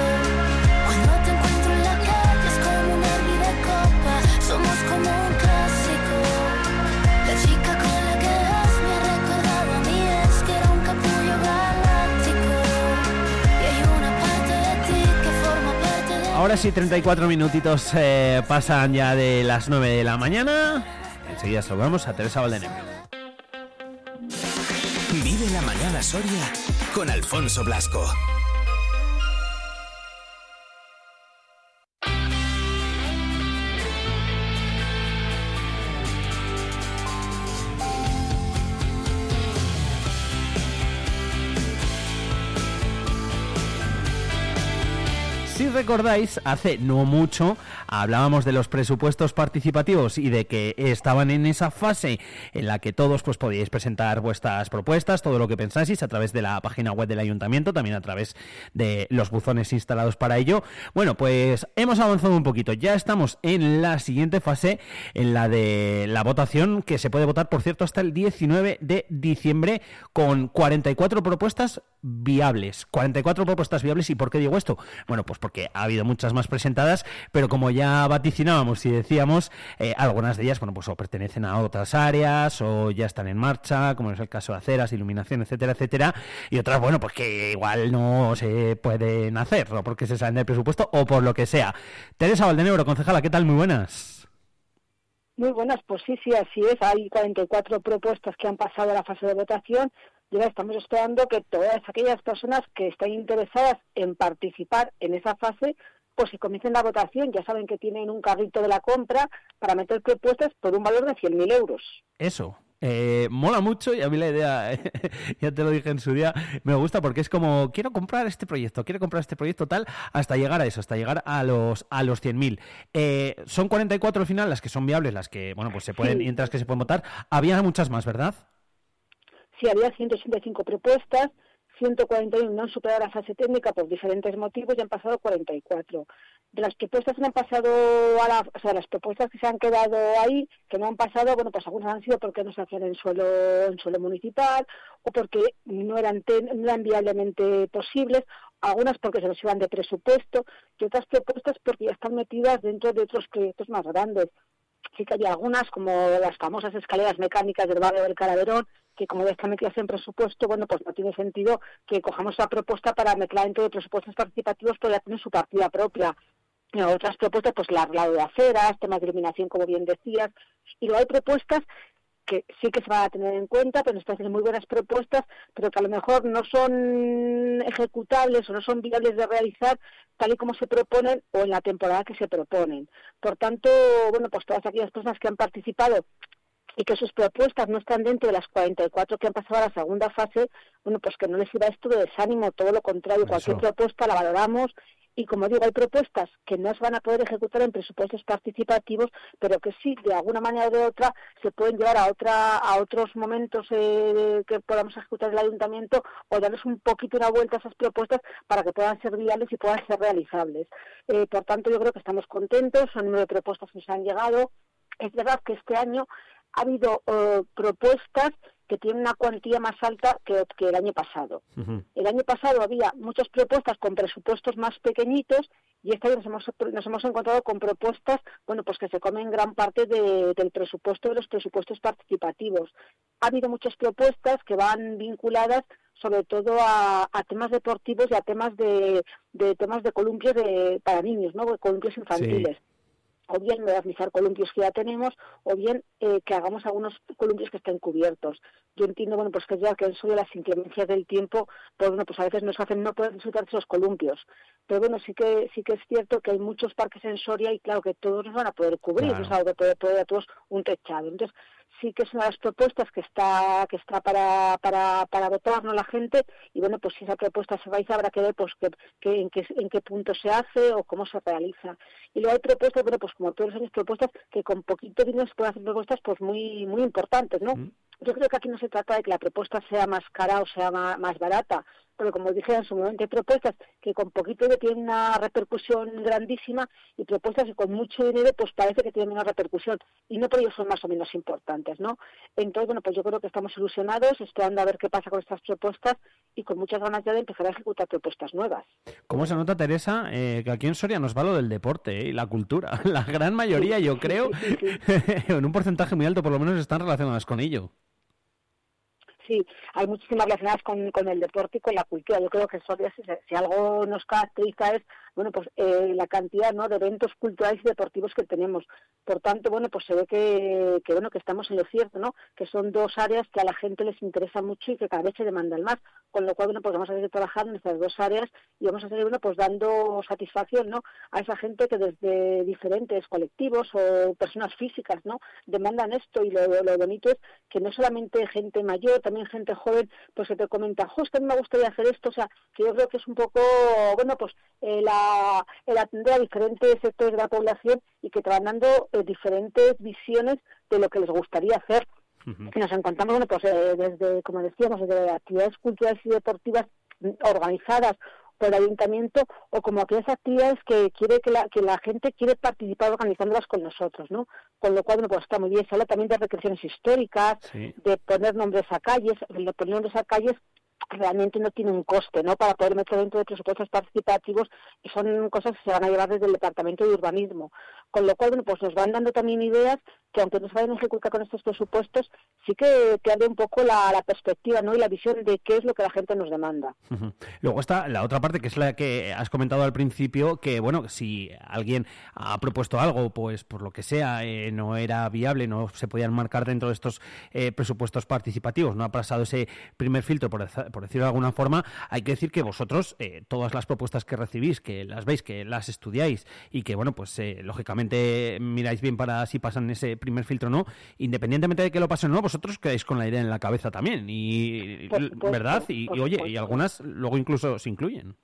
Ahora sí, 34 minutitos eh, pasan ya de las 9 de la mañana. Enseguida saludamos a Teresa Valdenebro. Vive la mañana Soria con Alfonso Blasco. Recordáis, hace no mucho hablábamos de los presupuestos participativos y de que estaban en esa fase en la que todos pues podíais presentar vuestras propuestas, todo lo que pensáis a través de la página web del ayuntamiento, también a través de los buzones instalados para ello. Bueno, pues hemos avanzado un poquito. Ya estamos en la siguiente fase, en la de la votación, que se puede votar, por cierto, hasta el 19 de diciembre con 44 propuestas viables. 44 propuestas viables. ¿Y por qué digo esto? Bueno, pues porque ha habido muchas más presentadas, pero como ya vaticinábamos y decíamos, eh, algunas de ellas, bueno, pues o pertenecen a otras áreas o ya están en marcha, como es el caso de aceras, iluminación, etcétera, etcétera, y otras, bueno, pues que igual no se pueden hacer, o porque se salen del presupuesto o por lo que sea. Teresa Valdenebro, concejala, ¿qué tal? Muy buenas. Muy buenas, pues sí, sí, así es. Hay 44 propuestas que han pasado a la fase de votación y ahora estamos esperando que todas aquellas personas que estén interesadas en participar en esa fase, pues que comiencen la votación. Ya saben que tienen un carrito de la compra para meter propuestas por un valor de 100.000 euros. Eso. Eh, mola mucho y a mí la idea, ya te lo dije en su día, me gusta porque es como, quiero comprar este proyecto, quiero comprar este proyecto tal, hasta llegar a eso, hasta llegar a los, a los 100.000. Eh, son 44 al final las que son viables, las que, bueno, pues se pueden, Sí. las que se pueden votar. Había muchas más, ¿verdad? Sí, había 185 propuestas, 141 no han superado la fase técnica por diferentes motivos y han pasado 44. De las propuestas que han pasado a la, o sea, las propuestas que se han quedado ahí, que no han pasado, bueno, pues algunas han sido porque no se hacían en suelo, en suelo municipal o porque no eran, ten- no eran viablemente posibles, algunas porque se les iban de presupuesto y otras propuestas porque ya están metidas dentro de otros proyectos más grandes sí que había algunas, como las famosas escaleras mecánicas del barrio del Calaverón, que como ya están metidas presupuesto, bueno, pues no tiene sentido que cojamos la propuesta para meterla dentro de presupuestos participativos, porque ya tiene su partida propia. Y otras propuestas, pues arreglado de aceras, temas de iluminación, como bien decías, y luego hay propuestas que sí que se van a tener en cuenta, pero nos parecen muy buenas propuestas, pero que a lo mejor no son ejecutables o no son viables de realizar tal y como se proponen o en la temporada que se proponen. Por tanto, bueno, pues todas aquellas personas que han participado y que sus propuestas no están dentro de las 44 que han pasado a la segunda fase, bueno, pues que no les sirva esto de desánimo, todo lo contrario, cualquier propuesta la valoramos y como digo, hay propuestas que no se van a poder ejecutar en presupuestos participativos, pero que sí, de alguna manera o de otra, se pueden llevar a otra a otros momentos eh, que podamos ejecutar el ayuntamiento o darles un poquito una vuelta a esas propuestas para que puedan ser viables y puedan ser realizables. Eh, por tanto, yo creo que estamos contentos, son nueve propuestas que nos han llegado. Es verdad que este año ha habido eh, propuestas que tienen una cuantía más alta que, que el año pasado. El año pasado había muchas propuestas con presupuestos más pequeñitos y este año nos hemos, nos hemos encontrado con propuestas, bueno, pues que se comen gran parte de- del presupuesto de los presupuestos participativos. Ha habido muchas propuestas que van vinculadas sobre todo a, a temas deportivos y a temas de, de temas de columpios de, para niños, ¿no? Columpios infantiles o bien modernizar columpios que ya tenemos, o bien eh, que hagamos algunos columpios que estén cubiertos. Yo entiendo, bueno, pues que ya que eso de las inclemencias del tiempo, pues bueno, pues a veces nos hacen no poder disfrutar de esos columpios. Pero bueno, sí que sí que es cierto que hay muchos parques en Soria y claro que todos nos van a poder cubrir, Claro. es algo que puede poner a todos un techado. Entonces, sí que es una de las propuestas que está que está para, para, para votar ¿no? la gente y bueno pues si esa propuesta se realiza habrá que ver pues que, que- en, qué, en qué punto se hace o cómo se realiza y luego hay propuestas bueno pues como todos los años propuestas que con poquito dinero se pueden hacer propuestas pues muy muy importantes ¿no? yo creo que aquí no se trata de que la propuesta sea más cara o sea ma- más, barata porque como dije en su momento hay propuestas que con poquito dinero tienen una repercusión grandísima y propuestas que con mucho dinero pues parece que tienen menos repercusión y no por ello son más o menos importantes, ¿no? Entonces, bueno, pues yo creo que estamos ilusionados, esperando a ver qué pasa con estas propuestas y con muchas ganas ya de empezar a ejecutar propuestas nuevas. ¿Cómo se nota, Teresa, eh, que aquí en Soria nos va lo del deporte eh, y la cultura? La gran mayoría, yo creo, en un porcentaje muy alto por lo menos, están relacionadas con ello. Sí, hay muchísimas relacionadas con, con el deporte y con la cultura. Yo creo que si, algo nos caracteriza es, bueno, pues eh, la cantidad, ¿no?, de eventos culturales y deportivos que tenemos. Por tanto, bueno, pues se ve que, que, bueno, que estamos en lo cierto, ¿no?, que son dos áreas que a la gente les interesa mucho y que cada vez se demandan más. Con lo cual, bueno, pues vamos a seguir trabajando en estas dos áreas y vamos a seguir, bueno, pues dando satisfacción, ¿no?, a esa gente que desde diferentes colectivos o personas físicas, ¿no?, demandan esto y lo, lo bonito es que no solamente gente mayor, también gente joven, pues que te comenta, que a mí me gustaría hacer esto, o sea, que yo creo que es un poco, bueno, pues eh, la, el atender a diferentes sectores de la población y que te van dando eh, diferentes visiones de lo que les gustaría hacer. Y nos encontramos, bueno, pues eh, desde, como decíamos, desde actividades culturales y deportivas organizadas por el ayuntamiento o como aquellas actividades que quiere que la, que la gente quiere participar organizándolas con nosotros, ¿no? Con lo cual, bueno, pues está muy bien. Se habla también de recreaciones históricas, de poner nombres a calles, de poner nombres a calles realmente no tiene un coste, ¿no? Para poder meter dentro de presupuestos participativos y son cosas que se van a llevar desde el Departamento de Urbanismo. Con lo cual, bueno, pues nos van dando también ideas que aunque no se vayan a ejecutar con estos presupuestos, sí que te abre un poco la, perspectiva, ¿no? Y la visión de qué es lo que la gente nos demanda. Luego está la otra parte, que es la que has comentado al principio, que bueno, si alguien ha propuesto algo, pues por lo que sea, eh, no era viable, no se podían marcar dentro de estos eh, presupuestos participativos, no ha pasado ese primer filtro, por por decirlo de alguna forma, hay que decir que vosotros, eh, todas las propuestas que recibís, que las veis, que las estudiáis y que, bueno, pues eh, lógicamente miráis bien para si pasan ese primer filtro o no, independientemente de que lo pasen o no, vosotros quedáis con la idea en la cabeza también. Y, supuesto, ¿verdad? Y, oye, y algunas luego incluso se incluyen.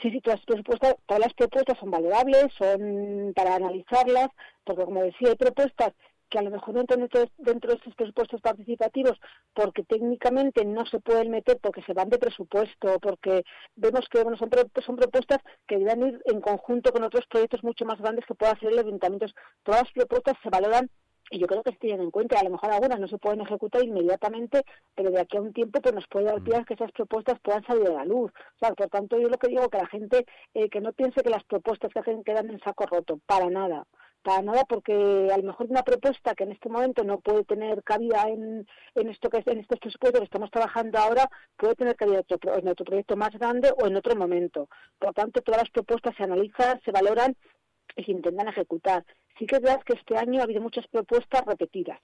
Sí, sí, todas, las propuestas, todas las propuestas son valorables, son para analizarlas, porque como decía, hay propuestas que a lo mejor no entran dentro, de estos presupuestos participativos porque técnicamente no se pueden meter porque se van de presupuesto, porque vemos que bueno, son, son propuestas que deben ir en conjunto con otros proyectos mucho más grandes que pueda hacer el ayuntamiento. Todas las propuestas se valoran y yo creo que se tienen en cuenta. A lo mejor algunas no se pueden ejecutar inmediatamente, pero de aquí a un tiempo pues nos puede dar pie a que esas propuestas puedan salir a la luz. O por tanto, yo lo que digo que la gente eh, que no piense que las propuestas que hacen quedan en saco roto, para nada. Para nada, porque a lo mejor una propuesta que en este momento no puede tener cabida en, en esto que en estos presupuestos que estamos trabajando ahora, puede tener cabida en otro, en otro proyecto más grande o en otro momento. Por lo tanto, todas las propuestas se analizan, se valoran y se intentan ejecutar. Sí que es verdad que este año ha habido muchas propuestas repetidas.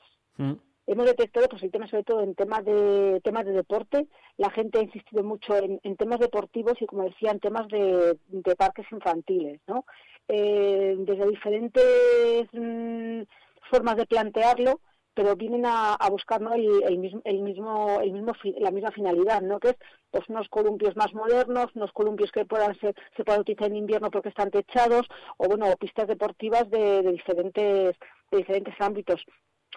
Hemos detectado pues el tema sobre todo en temas de temas de deporte, la gente ha insistido mucho en, en temas deportivos y como decía en temas de, de parques infantiles, ¿no? Eh, desde diferentes mm, formas de plantearlo, pero vienen a, a buscar el, mismo el mismo el mismo la misma finalidad, ¿no? Que es pues unos columpios más modernos, unos columpios que puedan ser se puedan utilizar en invierno porque están techados o bueno pistas deportivas de, de diferentes de diferentes ámbitos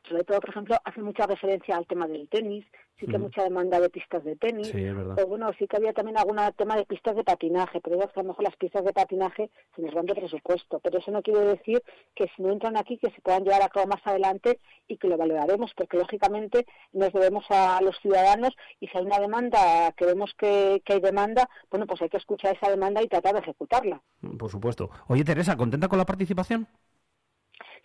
sobre todo, por ejemplo, hace mucha referencia al tema del tenis, sí que hay Ujú. mucha demanda de pistas de tenis, Sí, es verdad. o bueno, sí que había también algún tema de pistas de patinaje, pero es que a lo mejor las pistas de patinaje se nos van de presupuesto, pero eso no quiere decir que si no entran aquí, que se puedan llevar a cabo más adelante y que lo valoraremos, porque lógicamente nos debemos a los ciudadanos y si hay una demanda, que vemos que, que hay demanda, bueno, pues hay que escuchar esa demanda y tratar de ejecutarla. Por supuesto. Oye, Teresa, ¿contenta con la participación?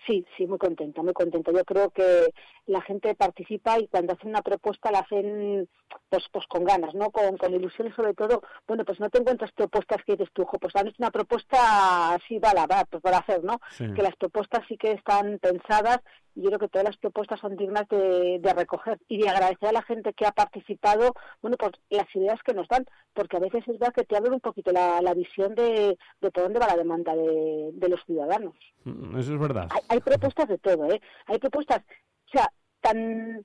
Sí, sí, muy contenta, muy contenta. Yo creo que la gente participa y cuando hacen una propuesta la hacen pues pues con ganas, ¿no? Con, con ilusión sobre todo, bueno, pues no te encuentras propuestas que dices tú, "Jo, pues han hecho una propuesta así, va, va, pues para hacer, ¿no? Sí. Que las propuestas sí que están pensadas y yo creo que todas las propuestas son dignas de, de recoger y de agradecer a la gente que ha participado, bueno, pues las ideas que nos dan, porque a veces es verdad que te abren un poquito la, la visión de, de por dónde va la demanda de, de los ciudadanos Mm, Eso es verdad. hay, hay propuestas de todo, ¿eh? Hay propuestas, o sea, tan,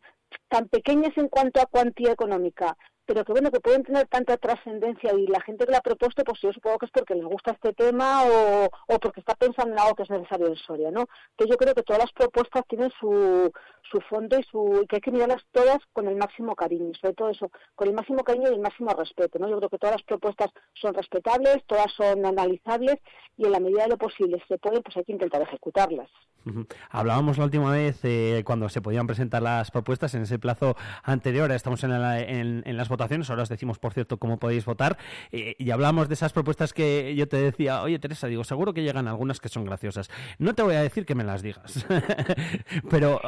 tan pequeñas en cuanto a cuantía económica, pero que bueno, que pueden tener tanta trascendencia y la gente que la ha propuesto, pues yo supongo que es porque les gusta este tema o, o porque está pensando en algo que es necesario en Soria, ¿no? Entonces yo creo que todas las propuestas tienen su, su fondo y su y que hay que mirarlas todas con el máximo cariño, sobre todo eso, con el máximo cariño y el máximo respeto, ¿no? Yo creo que todas las propuestas son respetables, todas son analizables y en la medida de lo posible si se puede, pues hay que intentar ejecutarlas. Hablábamos la última vez eh, cuando se podían presentar las propuestas en ese plazo anterior. ahora Estamos en, la- en- en las votaciones. Ahora os decimos, por cierto, cómo podéis votar. eh, y hablábamos de esas propuestas que yo te decía, oye Teresa, digo, seguro que llegan algunas que son graciosas. No te voy a decir que me las digas. Pero,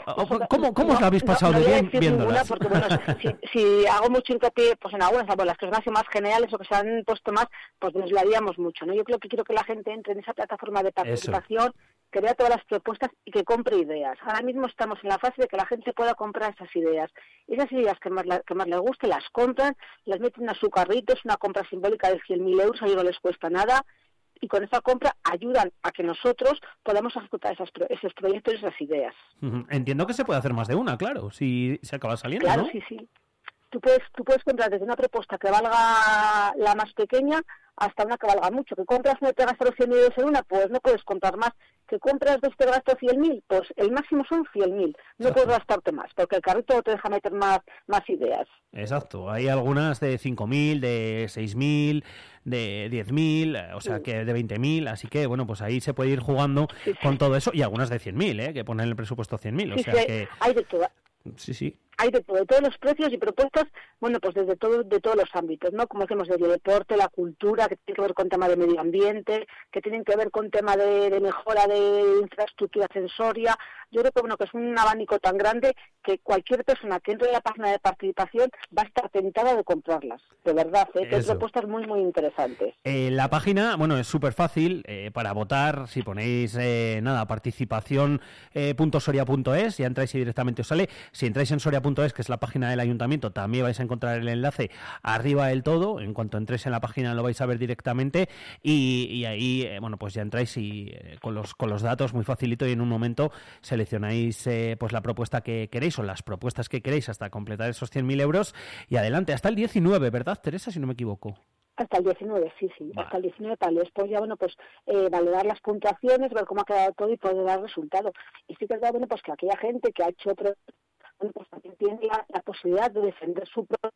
¿cómo, cómo os la habéis No, pasado no de voy a bien viéndolas? porque, bueno, si, si hago mucho hincapié pues en algunas, bueno, las que son más generales o que se han puesto más, pues nos la mucho, ¿no? Yo creo que quiero que la gente entre en esa plataforma de participación, que vea todas las propuestas y que compre ideas. Ahora mismo estamos en la fase de que la gente pueda comprar esas ideas. Esas ideas que más, la- que más les guste las compran, las meten a su carrito, es una compra simbólica de 100.000 euros, a ellos no les cuesta nada, y con esa compra ayudan a que nosotros podamos ejecutar esas, esos proyectos y esas ideas. Entiendo que se puede hacer más de una, claro, si se acaba saliendo, Claro, ¿no? sí, sí. Tú puedes, tú puedes comprar desde una propuesta que valga la más pequeña hasta una que valga mucho. Que compras no te gastas los 100.000 euros en una, pues no puedes comprar más. Que compras dos te gastas 100.000, pues el máximo son 100.000. No puedes gastarte más, porque el carrito te deja meter más, más ideas. Exacto, hay algunas de 5.000, de 6.000, de 10.000, eh, o sea que de 20.000, así que bueno, pues ahí se puede ir jugando con todo eso y algunas de 100.000, ¿eh? que ponen el presupuesto 100.000, o Sí, sea sí, que hay de todo. sí, sí. Hay de todo, de todos los precios y propuestas, bueno, pues desde todo, de todos los ámbitos, ¿no? Como decimos, desde el deporte, la cultura, que tiene que ver con tema de medio ambiente, que tienen que ver con tema de, de mejora de infraestructura sensoria. Yo creo que, bueno, que es un abanico tan grande que cualquier persona que entre en la página de participación va a estar tentada de comprarlas, de verdad, ¿eh? que hay propuestas muy, muy interesantes. Eh, la página, bueno, es súper fácil eh, para votar. Si ponéis, eh, nada, participación eh, punto soria punto es, ya entráis y directamente os sale. Si entráis en soria.es vivesoria.es, que es la página del ayuntamiento, también vais a encontrar el enlace arriba del todo. En cuanto entréis en la página lo vais a ver directamente y, y ahí, eh, bueno, pues ya entráis y eh, con los con los datos muy facilito y en un momento seleccionáis eh, pues la propuesta que queréis o las propuestas que queréis hasta completar esos 100.000 euros y adelante hasta el 19, ¿verdad, Teresa? Si no me equivoco. Hasta el 19, sí, sí, hasta el 19 para después ya, bueno, pues eh, valorar las puntuaciones, ver cómo ha quedado todo y poder dar resultado. Y sí que es verdad, bueno, pues que aquella gente que ha hecho pues también tiene la, la posibilidad de defender su propuesta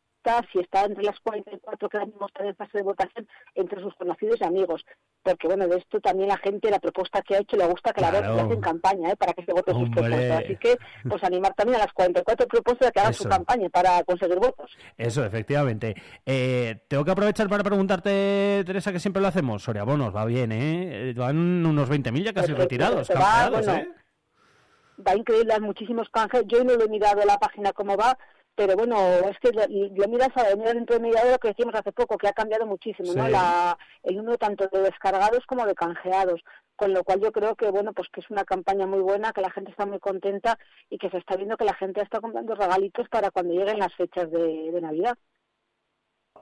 si está entre las 44 que ahora mismo están en fase de votación entre sus conocidos y amigos. Porque, bueno, de esto también la gente, la propuesta que ha hecho, le gusta que la Claro. voten en campaña, ¿eh? para que se voten sus propuestas. Así que, pues animar también a las 44 propuestas a que hagan su campaña para conseguir votos. Eso, efectivamente. Eh, tengo que aprovechar para preguntarte, Teresa, que siempre lo hacemos. Soria Bonos, va bien, ¿eh? Eh, Van unos 20.000 ya casi Perfecto, retirados, se va, bueno, ¿eh? Va increíble, hay muchísimos canjes. Yo no lo he mirado la página cómo va, pero bueno, es que lo, lo miras, a- lo miras dentro de media hora lo que decíamos hace poco, que ha cambiado muchísimo, ¿no? La, el número tanto de descargados como de canjeados, con lo cual yo creo que bueno, pues que es una campaña muy buena, que la gente está muy contenta y que se está viendo que la gente está comprando regalitos para cuando lleguen las fechas de, de Navidad.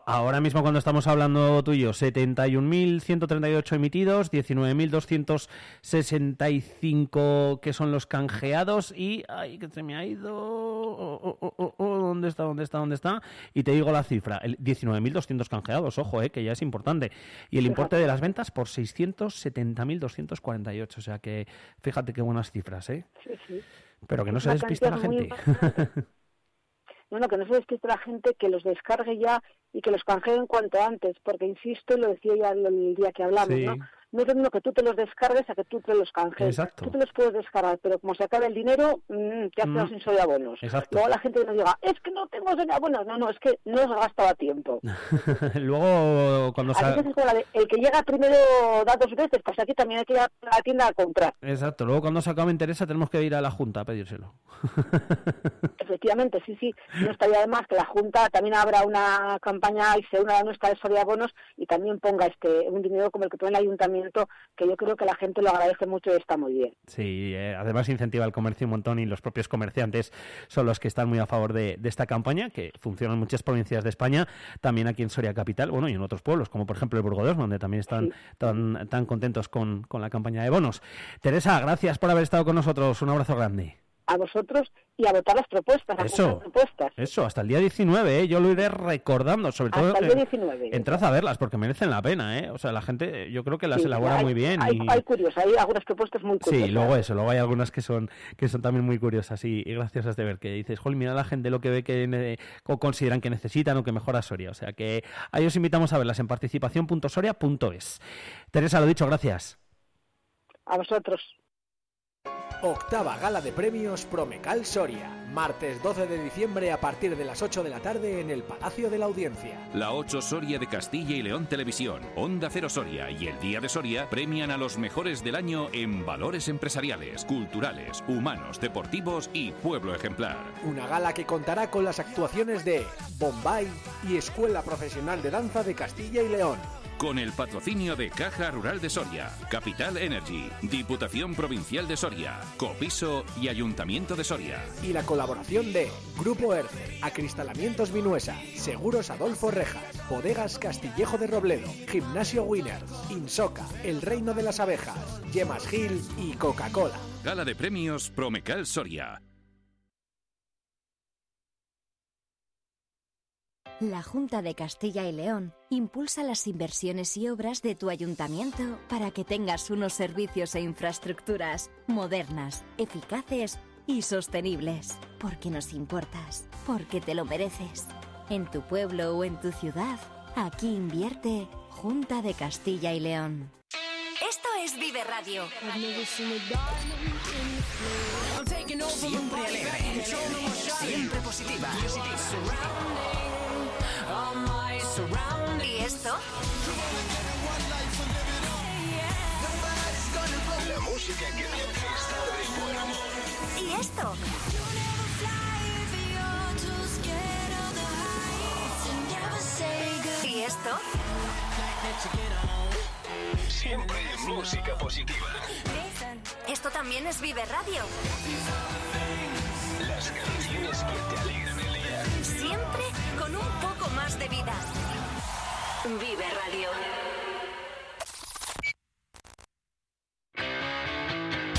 Ahora mismo cuando estamos hablando tú y yo, 71.138 emitidos, 19.265 que son los canjeados y... ¡Ay, que se me ha ido! Oh, oh, oh, oh, oh, ¿Dónde está? ¿Dónde está? ¿Dónde está? Y te digo la cifra, el 19.200 canjeados, ojo, eh, que ya es importante. Y el importe de las ventas por 670.248, o sea que fíjate qué buenas cifras, ¿eh? Sí, sí. Pero que no se una despiste la gente. No, que no se despiste la gente, que los descargue ya y que los canjeen cuanto antes, porque insisto, y lo decía ya el, el día que hablamos, Sí. ¿no? No es lo mismo que tú te los descargues a que tú te los canjees. Exacto. Tú te los puedes descargar, pero como se acaba el dinero, mm, te has quedado Mm. sin soy abonos. Exacto. Luego la gente nos diga, es que no tengo soy abonos. No, no, es que no os gastaba tiempo. Luego, cuando sa- que es como la de, el que llega primero da dos veces, pues aquí también hay que ir a la tienda a comprar. Exacto, luego cuando se acabe interesa tenemos que ir a la Junta a pedírselo. Efectivamente, sí, sí. No estaría de más que la Junta también abra una campaña y se una a nuestra de Soria Bonos y también ponga este un dinero como el que pone el ayuntamiento, que yo creo que la gente lo agradece mucho y está muy bien. Sí, eh, además incentiva el comercio un montón y los propios comerciantes son los que están muy a favor de, de esta campaña, que funciona en muchas provincias de España, también aquí en Soria Capital, bueno, y en otros pueblos, como por ejemplo el Burgos, donde también están tan, tan contentos con, con la campaña de bonos. Teresa, gracias por haber estado con nosotros, un abrazo grande. A vosotros y a votar las propuestas, a Eso. propuestas. Eso, hasta el día 19, ¿eh? yo lo iré recordando, sobre todo... Hasta el día eh, 19. Entrad a verlas porque merecen la pena, ¿eh? O sea, la gente, eh, yo creo que las Sí, elabora hay- muy bien. Hay, y... hay curiosas, hay algunas propuestas muy curiosas. Sí, luego eso, luego hay algunas que son que son también muy curiosas y, y graciosas de ver, que dices, jol, mira la gente lo que ve que ne- o consideran que necesitan o que mejora Soria. O sea que ahí os invitamos a verlas en participación.soria.es. Teresa, lo dicho, gracias. A vosotros. Octava gala de premios Promecal Soria. Martes 12 de diciembre a partir de las 8 de la tarde en el Palacio de la Audiencia. La 8 Soria de Castilla y León Televisión, Onda Cero Soria y el Día de Soria premian a los mejores del año en valores empresariales, culturales, humanos, deportivos y pueblo ejemplar. Una gala que contará con las actuaciones de Bombay y Escuela Profesional de Danza de Castilla y León. Con el patrocinio de Caja Rural de Soria, Capital Energy, Diputación Provincial de Soria, Copiso y Ayuntamiento de Soria. Y la colaboración de Grupo ERCE, Acristalamientos Vinuesa, Seguros Adolfo Rejas, Bodegas Castillejo de Robledo, Gimnasio Winners, Insoca, El Reino de las Abejas, Yemas Gil y Coca-Cola. Gala de premios Promecal Soria. La Junta de Castilla y León impulsa las inversiones y obras de tu ayuntamiento para que tengas unos servicios e infraestructuras modernas, eficaces y sostenibles. Porque nos importas, porque te lo mereces. En tu pueblo o en tu ciudad, aquí invierte Junta de Castilla y León. Esto es Vive Radio. Siempre alegre, siempre positiva. ¿Y esto? La música que te hace. ¿Y esto? ¿Y esto? Siempre música positiva. Esto también es Vive Radio. Las canciones que te alegran con un poco más de vida. Vive Radio.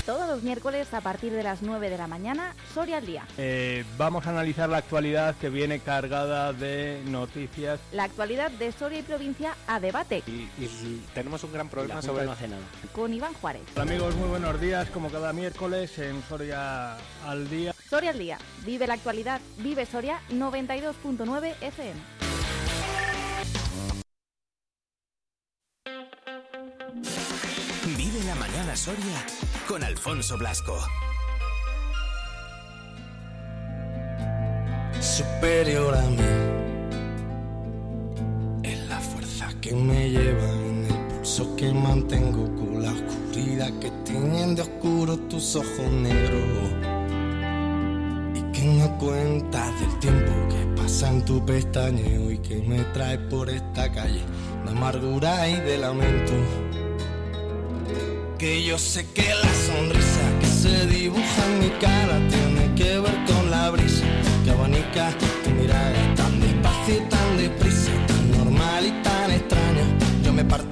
Todos los miércoles a partir de las 9 de la mañana, Soria al día. Eh, vamos a analizar la actualidad que viene cargada de noticias. La actualidad de Soria y provincia a debate. Y, y tenemos un gran problema sobre... No hace nada. Con Iván Juárez. Hola, amigos, muy buenos días, como cada miércoles en Soria al día. Soria al día. Vive la actualidad. Vive Soria 92.9 FM. Vive la mañana Soria con Alfonso Blasco. superior a mí. Es la fuerza que me lleva en el pulso que mantengo con la oscuridad que tienen de oscuro tus ojos negros. No cuentas del tiempo que pasa en tu pestañeo y que me trae por esta calle de amargura y de lamento. Que yo sé que la sonrisa que se dibuja en mi cara tiene que ver con la brisa que abanica tu mirada tan despacio y tan deprisa, tan normal y tan extraña. Yo me parto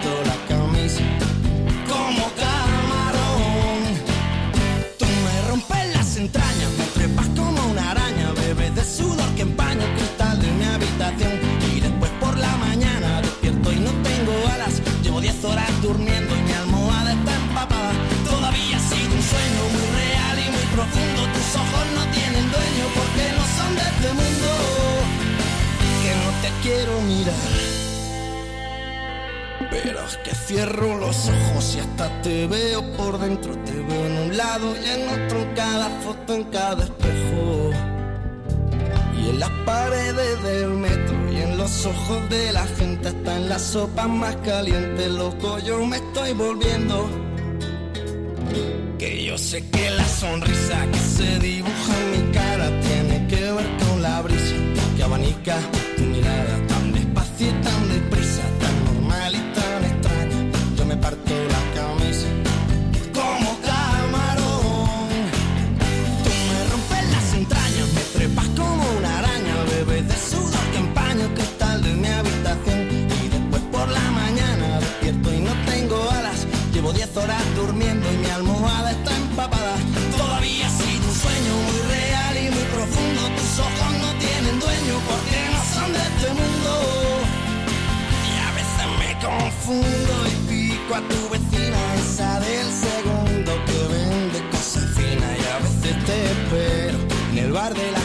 horas durmiendo y mi almohada está empapada. Todavía ha sido un sueño muy real y muy profundo. Tus ojos no tienen dueño porque no son de este mundo. Que no te quiero mirar. Pero es que cierro los ojos y hasta te veo por dentro. Te veo en un lado y en otro, en cada foto, en cada espejo. Y en las paredes del metro y en los ojos de la gente, hasta en la sopa más caliente, loco, yo me estoy volviendo. Que yo sé que la sonrisa que se dibuja en mi cara tiene que ver con la brisa que abanica tu mirada y pico a tu vecina, esa del segundo que vende cosas finas. Y a veces te espero en el bar de la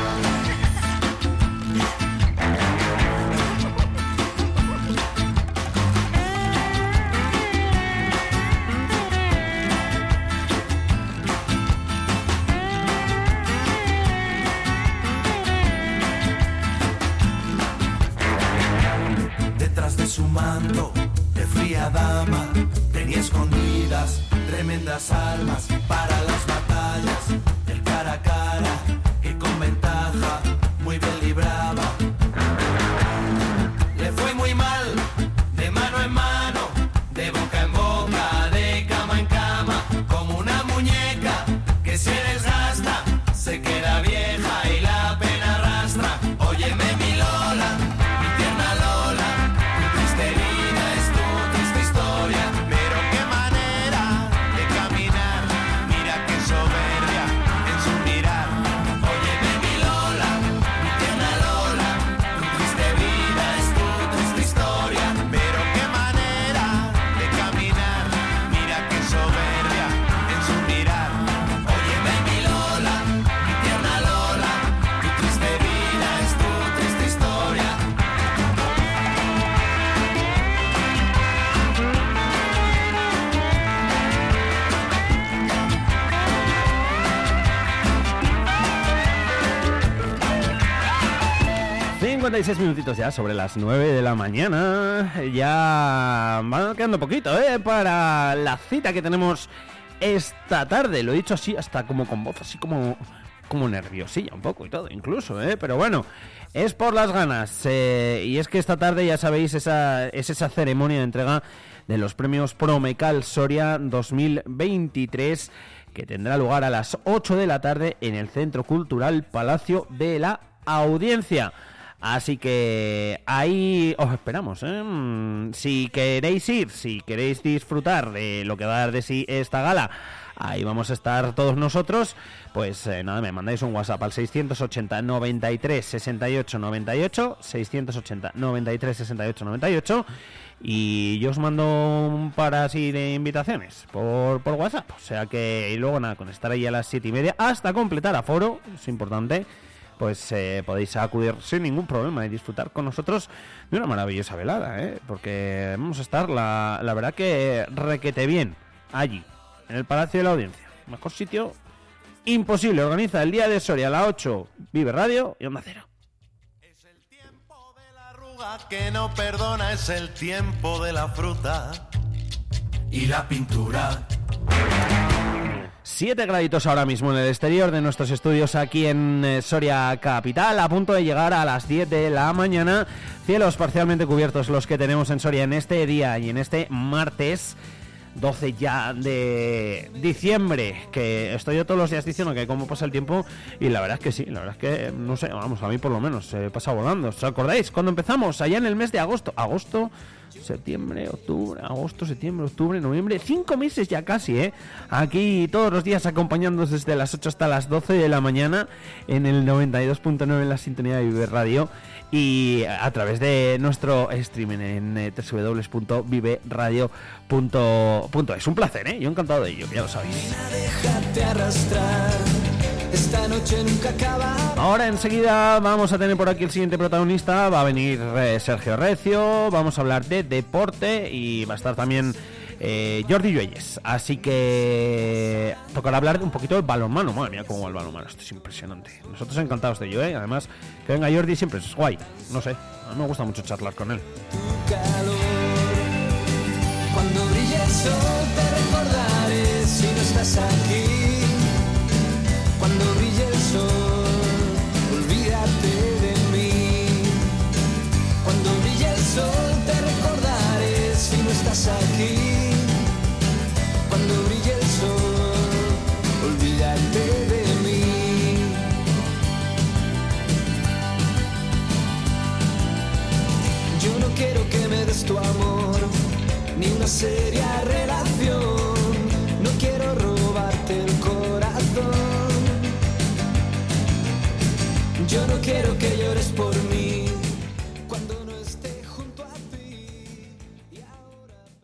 Tremendas armas 56 minutitos ya sobre las 9 de la mañana. Ya va quedando poquito, ¿eh? Para la cita que tenemos esta tarde. Lo he dicho así, hasta como con voz, así como, como nerviosilla un poco y todo, incluso, ¿eh? Pero bueno, es por las ganas. eh, y es que esta tarde, ya sabéis, esa, es esa ceremonia de entrega de los premios Promecal Soria 2023 que tendrá lugar a las 8 de la tarde en el Centro Cultural Palacio de la Audiencia. Así que ahí os esperamos. ¿eh? Mm, Si queréis ir, si queréis disfrutar de lo que va a dar de sí esta gala, ahí vamos a estar todos nosotros. Pues eh, nada, me mandáis un WhatsApp al 680 93 68 98, 680 93 68 98 y yo os mando un par así de invitaciones por, por WhatsApp. O sea que, y luego nada, con estar ahí a las siete y media hasta completar aforo, es importante, pues eh, podéis acudir sin ningún problema y disfrutar con nosotros de una maravillosa velada, ¿eh? porque vamos a estar, la, la verdad que requete bien, allí, en el Palacio de la Audiencia. Mejor sitio imposible. Organiza el día de Soria a las 8, Vive Radio y Onda Cero. que no perdona es el tiempo de la fruta y la pintura. 7 graditos ahora mismo en el exterior de nuestros estudios aquí en eh, Soria Capital, a punto de llegar a las 10 de la mañana. Cielos parcialmente cubiertos los que tenemos en Soria en este día y en este martes 12 ya de diciembre, que estoy yo todos los días diciendo que cómo pasa el tiempo y la verdad es que sí, la verdad es que no sé, vamos, a mí por lo menos se pasa volando. ¿Os acordáis? Cuando empezamos, allá en el mes de agosto, agosto, septiembre, octubre, agosto, septiembre, octubre, noviembre, cinco meses ya casi, ¿eh? Aquí todos los días acompañándonos desde las 8 hasta las 12 de la mañana en el 92.9 en la sintonía de Vive Radio y a través de nuestro streaming en eh, www.viveradio.es. Un placer, ¿eh? Yo encantado de ello, ya lo sabéis. Arrastrar, esta noche nunca acaba. Ahora enseguida vamos a tener por aquí el siguiente protagonista, va a venir eh, Sergio Recio, vamos a hablar de deporte y va a estar también eh, Jordi Lluelles. Así que tocará hablar un poquito del balonmano. Madre mía, cómo va el balonmano, esto es impresionante. Nosotros encantados de ello, ¿eh? Además, que venga Jordi siempre es guay, no sé, a mí me gusta mucho charlar con él. Cuando brille el sol te recordaré si no estás aquí. Cuando brille el sol, olvídate de mí. Cuando brille el sol te recordaré si no estás aquí. Cuando brille el sol, olvídate de mí. Yo no quiero que me des tu amor, ni una seria relación. Yo no quiero que llores